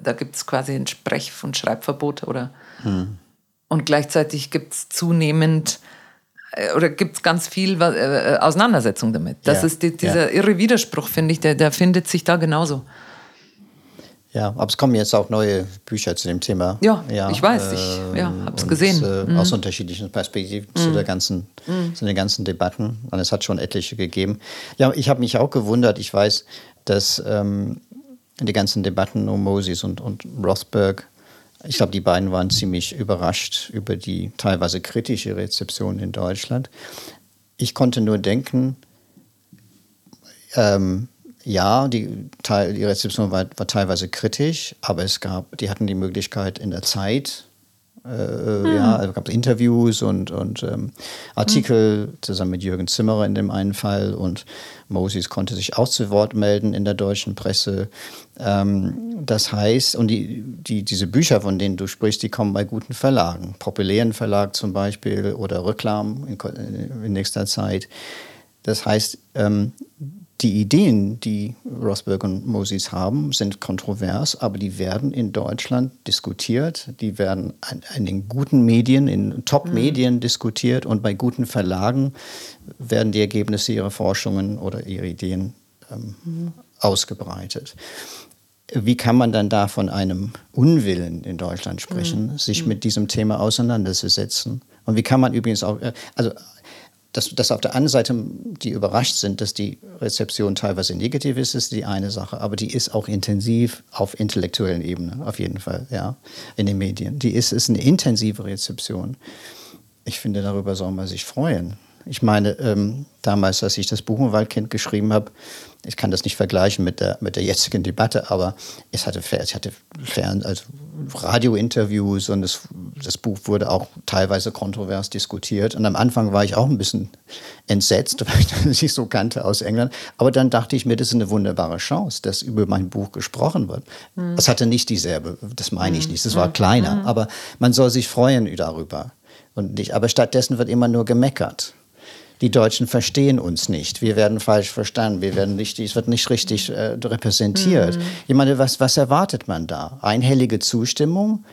da gibt es quasi ein Sprech- und Schreibverbot oder. Hm. Und gleichzeitig gibt es zunehmend äh, oder gibt es ganz viel äh, Auseinandersetzung damit. Das ja, ist die, dieser ja. irre Widerspruch, finde ich, der, der findet sich da genauso. Ja, aber es kommen jetzt auch neue Bücher zu dem Thema. Ja, ja ich weiß, ich ja, ähm, habe es gesehen. Äh, mhm. Aus unterschiedlichen Perspektiven mhm. zu, der ganzen, mhm. zu den ganzen Debatten. Und es hat schon etliche gegeben. Ja, ich habe mich auch gewundert. Ich weiß, dass ähm, die ganzen Debatten um Moses und, und Rothberg, ich glaube, die beiden waren ziemlich überrascht über die teilweise kritische Rezeption in Deutschland. Ich konnte nur denken, ähm, ja, die, die Rezeption war, war, teilweise kritisch, aber es gab, die hatten die Möglichkeit in der Zeit, äh, hm. ja, also gab Interviews und, und ähm, Artikel hm. zusammen mit Jürgen Zimmerer in dem einen Fall und Moses konnte sich auch zu Wort melden in der deutschen Presse. Ähm, das heißt, und die, die, diese Bücher, von denen du sprichst, die kommen bei guten Verlagen, populären Verlag zum Beispiel oder Reklam in, in nächster Zeit. Das heißt, ähm, die Ideen, die Rosberg und Moses haben, sind kontrovers, aber die werden in Deutschland diskutiert, die werden in den guten Medien, in Top-Medien mhm. diskutiert und bei guten Verlagen werden die Ergebnisse ihrer Forschungen oder ihre Ideen ähm, mhm. ausgebreitet. Wie kann man dann da von einem Unwillen in Deutschland sprechen, mhm. sich mhm. mit diesem Thema auseinanderzusetzen? Und wie kann man übrigens auch, äh, also dass, dass auf der anderen Seite die überrascht sind, dass die Rezeption teilweise negativ ist, ist die eine Sache. Aber die ist auch intensiv auf intellektuellen Ebene, auf jeden Fall, ja, in den Medien. Die ist, ist eine intensive Rezeption. Ich finde, darüber soll man sich freuen. Ich meine, ähm, damals, als ich das Buchenwaldkind geschrieben habe, ich kann das nicht vergleichen mit der, mit der jetzigen Debatte, aber es hatte, es hatte Fern, also Radiointerviews und das, das Buch wurde auch teilweise kontrovers diskutiert. Und am Anfang war ich auch ein bisschen entsetzt, weil ich das nicht so kannte aus England. Aber dann dachte ich mir, das ist eine wunderbare Chance, dass über mein Buch gesprochen wird. Mhm. Es hatte nicht dieselbe, das meine ich hm. nicht, es war hm. kleiner, mhm. aber man soll sich freuen darüber. Und nicht, aber stattdessen wird immer nur gemeckert die Deutschen verstehen uns nicht. Wir werden falsch verstanden. Wir werden nicht, es wird nicht richtig äh, repräsentiert. Mhm. Ich meine, was, was erwartet man da? Einhellige Zustimmung?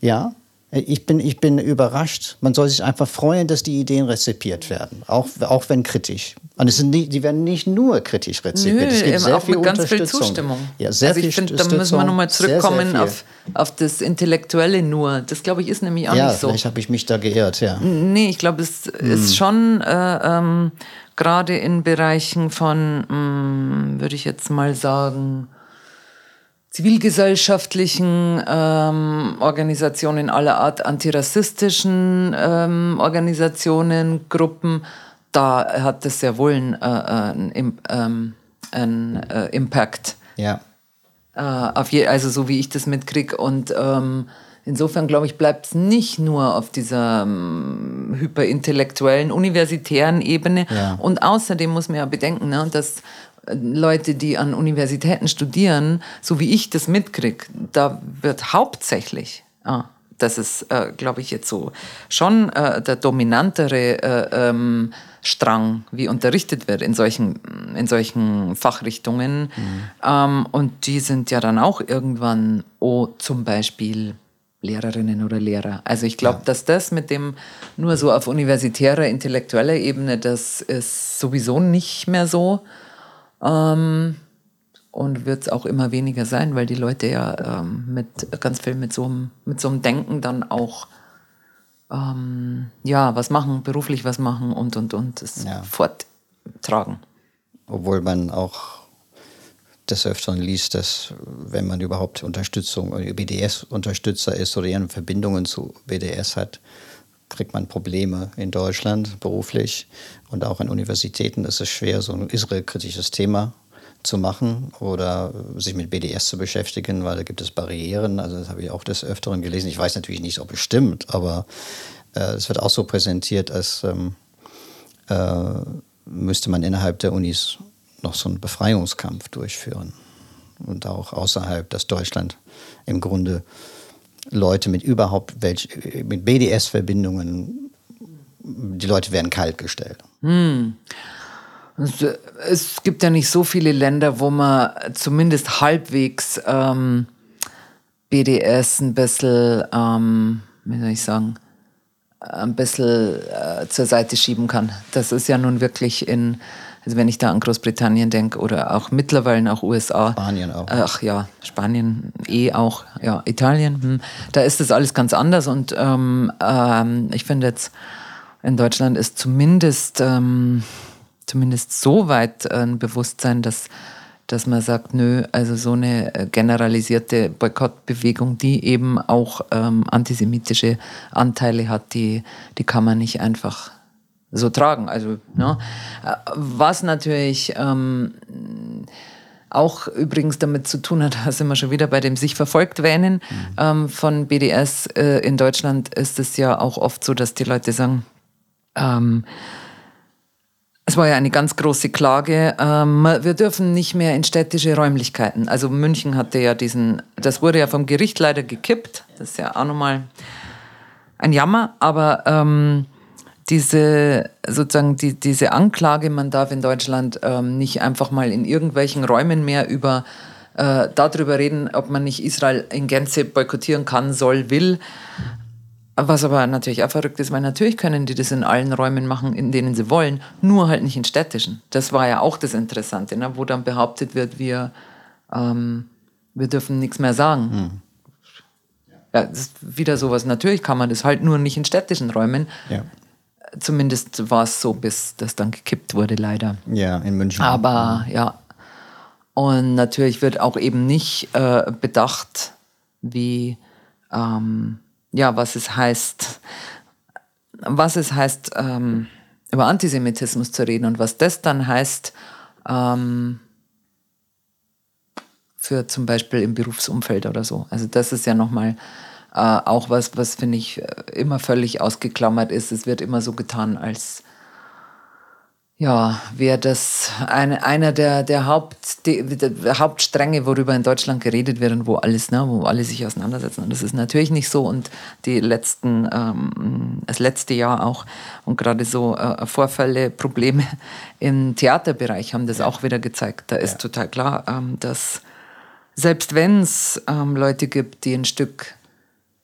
Ja, ich bin, ich bin überrascht. Man soll sich einfach freuen, dass die Ideen rezipiert werden, auch, auch wenn kritisch. Und es sind nicht, die werden nicht nur kritisch rezipiert. Nö, es gibt sehr auch viel mit ganz viel Zustimmung. Ja, sehr also ich finde, da müssen wir nochmal zurückkommen sehr, sehr auf, auf das Intellektuelle nur. Das, glaube ich, ist nämlich auch ja, nicht so. vielleicht habe ich mich da geirrt, ja. Nee, ich glaube, es hm. ist schon äh, ähm, gerade in Bereichen von, hm, würde ich jetzt mal sagen, zivilgesellschaftlichen ähm, Organisationen aller Art, antirassistischen ähm, Organisationen, Gruppen, da hat das sehr wohl einen, äh, einen, ähm, einen äh, Impact. Ja. Äh, auf je, also so wie ich das mitkriege. Und ähm, insofern, glaube ich, bleibt es nicht nur auf dieser ähm, hyperintellektuellen, universitären Ebene. Ja. Und außerdem muss man ja bedenken, ne, dass Leute, die an Universitäten studieren, so wie ich das mitkriege, da wird hauptsächlich, ah, das ist, äh, glaube ich, jetzt so schon äh, der dominantere äh, ähm, Strang, wie unterrichtet wird in solchen, in solchen Fachrichtungen. Mhm. Ähm, und die sind ja dann auch irgendwann, oh, zum Beispiel Lehrerinnen oder Lehrer. Also ich glaube, ja. dass das mit dem nur so auf universitärer, intellektueller Ebene, das ist sowieso nicht mehr so. Ähm, und wird es auch immer weniger sein, weil die Leute ja ähm, mit ganz viel mit so einem mit so einem Denken dann auch ähm, ja was machen, beruflich was machen und und und es Ja. forttragen. Obwohl man auch des Öfteren liest, dass wenn man überhaupt Unterstützung oder BDS-Unterstützer ist oder ihren Verbindungen zu BDS hat, kriegt man Probleme in Deutschland beruflich und auch an Universitäten ist es schwer, so ein israelkritisches Thema zu machen oder sich mit BDS zu beschäftigen, weil da gibt es Barrieren. Also das habe ich auch des Öfteren gelesen. Ich weiß natürlich nicht, ob es stimmt, aber äh, es wird auch so präsentiert, als ähm, äh, müsste man innerhalb der Unis noch so einen Befreiungskampf durchführen. Und auch außerhalb, dass Deutschland im Grunde Leute mit überhaupt welch, mit BDS-Verbindungen, die Leute werden kaltgestellt. Es, es gibt ja nicht so viele Länder, wo man zumindest halbwegs ähm, BDS ein bisschen, ähm, wie soll ich sagen, ein bisschen äh, zur Seite schieben kann. Das ist ja nun wirklich in, also wenn ich da an Großbritannien denke oder auch mittlerweile auch USA. Spanien auch. Ach ja, Spanien eh auch, ja, Italien. Hm. Da ist das alles ganz anders und ähm, ähm, ich finde jetzt in Deutschland ist zumindest, ähm, zumindest so weit ein Bewusstsein, dass, dass man sagt, nö, also so eine äh, generalisierte Boykottbewegung, die eben auch ähm, antisemitische Anteile hat, die, die kann man nicht einfach so tragen. Also, ne? Äh, Was natürlich ähm, auch übrigens damit zu tun hat, da sind wir schon wieder bei dem sich verfolgt wähnen ähm, von BDS. Äh, in Deutschland ist es ja auch oft so, dass die Leute sagen, ähm, es war ja eine ganz große Klage. Ähm, wir dürfen nicht mehr in städtische Räumlichkeiten. Also München hatte ja diesen, das wurde ja vom Gericht leider gekippt. Das ist ja auch nochmal ein Jammer, aber ähm, diese sozusagen die, diese Anklage, man darf in Deutschland ähm, nicht einfach mal in irgendwelchen Räumen mehr über äh, darüber reden, ob man nicht Israel in Gänze boykottieren kann, soll, will. Was aber natürlich auch verrückt ist, weil natürlich können die das in allen Räumen machen, in denen sie wollen, nur halt nicht in städtischen. Das war ja auch das Interessante, ne? wo dann behauptet wird, wir, ähm, wir dürfen nichts mehr sagen. Ja, das ist wieder sowas. Natürlich kann man das halt nur nicht in städtischen Räumen. Ja, Zumindest war es so, bis das dann gekippt wurde, leider. ja in München. Aber ja. Und natürlich wird auch eben nicht äh, bedacht, wie, ähm, ja, was es heißt, was es heißt, ähm, über Antisemitismus zu reden und was das dann heißt ähm, für zum Beispiel im Berufsumfeld oder so. Also das ist ja nochmal äh, auch was, was finde ich äh, immer völlig ausgeklammert ist. Es wird immer so getan, als ja, wäre das eine, einer der, der, Haupt, die, der Hauptstränge, worüber in Deutschland geredet wird und wo alles, ne, wo alle sich auseinandersetzen. Und das ist natürlich nicht so. Und die letzten, ähm, das letzte Jahr auch und gerade so äh, Vorfälle, Probleme im Theaterbereich haben das auch wieder gezeigt. Da ist total klar, ähm, dass selbst wenn es ähm, Leute gibt, die ein Stück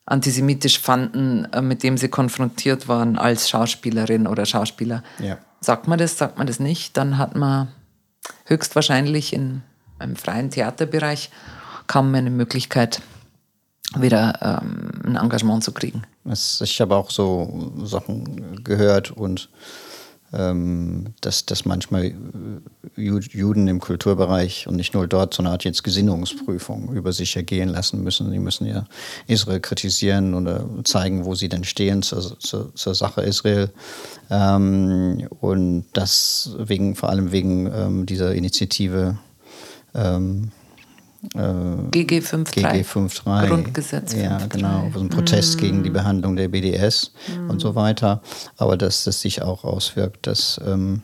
antisemitisch fanden, äh, mit dem sie konfrontiert waren als Schauspielerin oder Schauspieler, Ja. Sagt man das, sagt man das nicht, dann hat man höchstwahrscheinlich in einem freien Theaterbereich kaum eine Möglichkeit, wieder ähm, ein Engagement zu kriegen. Ich habe auch so Sachen gehört und dass, dass manchmal äh, Ju- Juden im Kulturbereich und nicht nur dort so eine Art jetzt Gesinnungsprüfung über sich ergehen lassen müssen. Die müssen ja Israel kritisieren oder zeigen, wo sie denn stehen zur, zur, zur Sache Israel. Ähm, und das wegen, vor allem wegen ähm, dieser Initiative GG 5.3. GG 5.3. Grundgesetz Ja, 5.3. genau. So ein Protest gegen die Behandlung der BDS und so weiter. Aber dass das sich auch auswirkt, dass ähm,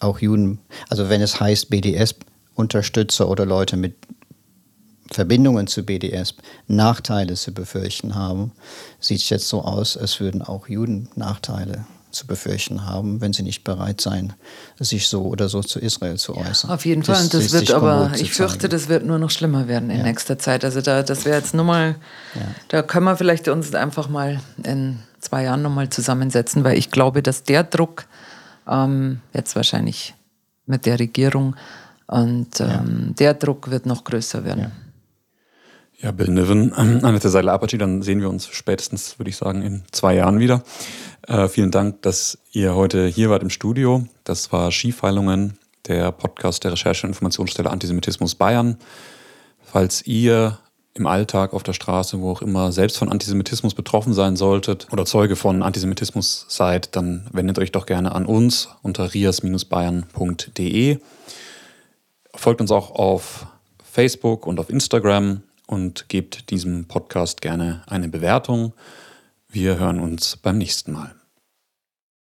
auch Juden, also wenn es heißt BDS-Unterstützer oder Leute mit Verbindungen zu BDS Nachteile zu befürchten haben, sieht es jetzt so aus, als würden auch Juden Nachteile zu befürchten haben, wenn sie nicht bereit seien, sich so oder so zu Israel zu äußern. Auf jeden Fall. Und das ist wird aber, ich fürchte, das wird nur noch schlimmer werden in Ja. nächster Zeit. Also da, das wäre jetzt nur mal, da können wir vielleicht uns einfach mal in zwei Jahren nochmal zusammensetzen, weil ich glaube, dass der Druck ähm, jetzt wahrscheinlich mit der Regierung Und ähm, der Druck wird noch größer werden. Ja. Bill Niven, Annette Seidel-Apache, dann sehen wir uns spätestens, würde ich sagen, in zwei Jahren wieder. Äh, vielen Dank, dass ihr heute hier wart im Studio. Das war Skifeilungen, der Podcast der Recherche- und Informationsstelle Antisemitismus Bayern. Falls ihr im Alltag auf der Straße, wo auch immer, selbst von Antisemitismus betroffen sein solltet oder Zeuge von Antisemitismus seid, dann wendet euch doch gerne an uns unter rias-bayern.de. Folgt uns auch auf Facebook und auf Instagram und gebt diesem Podcast gerne eine Bewertung. Wir hören uns beim nächsten Mal.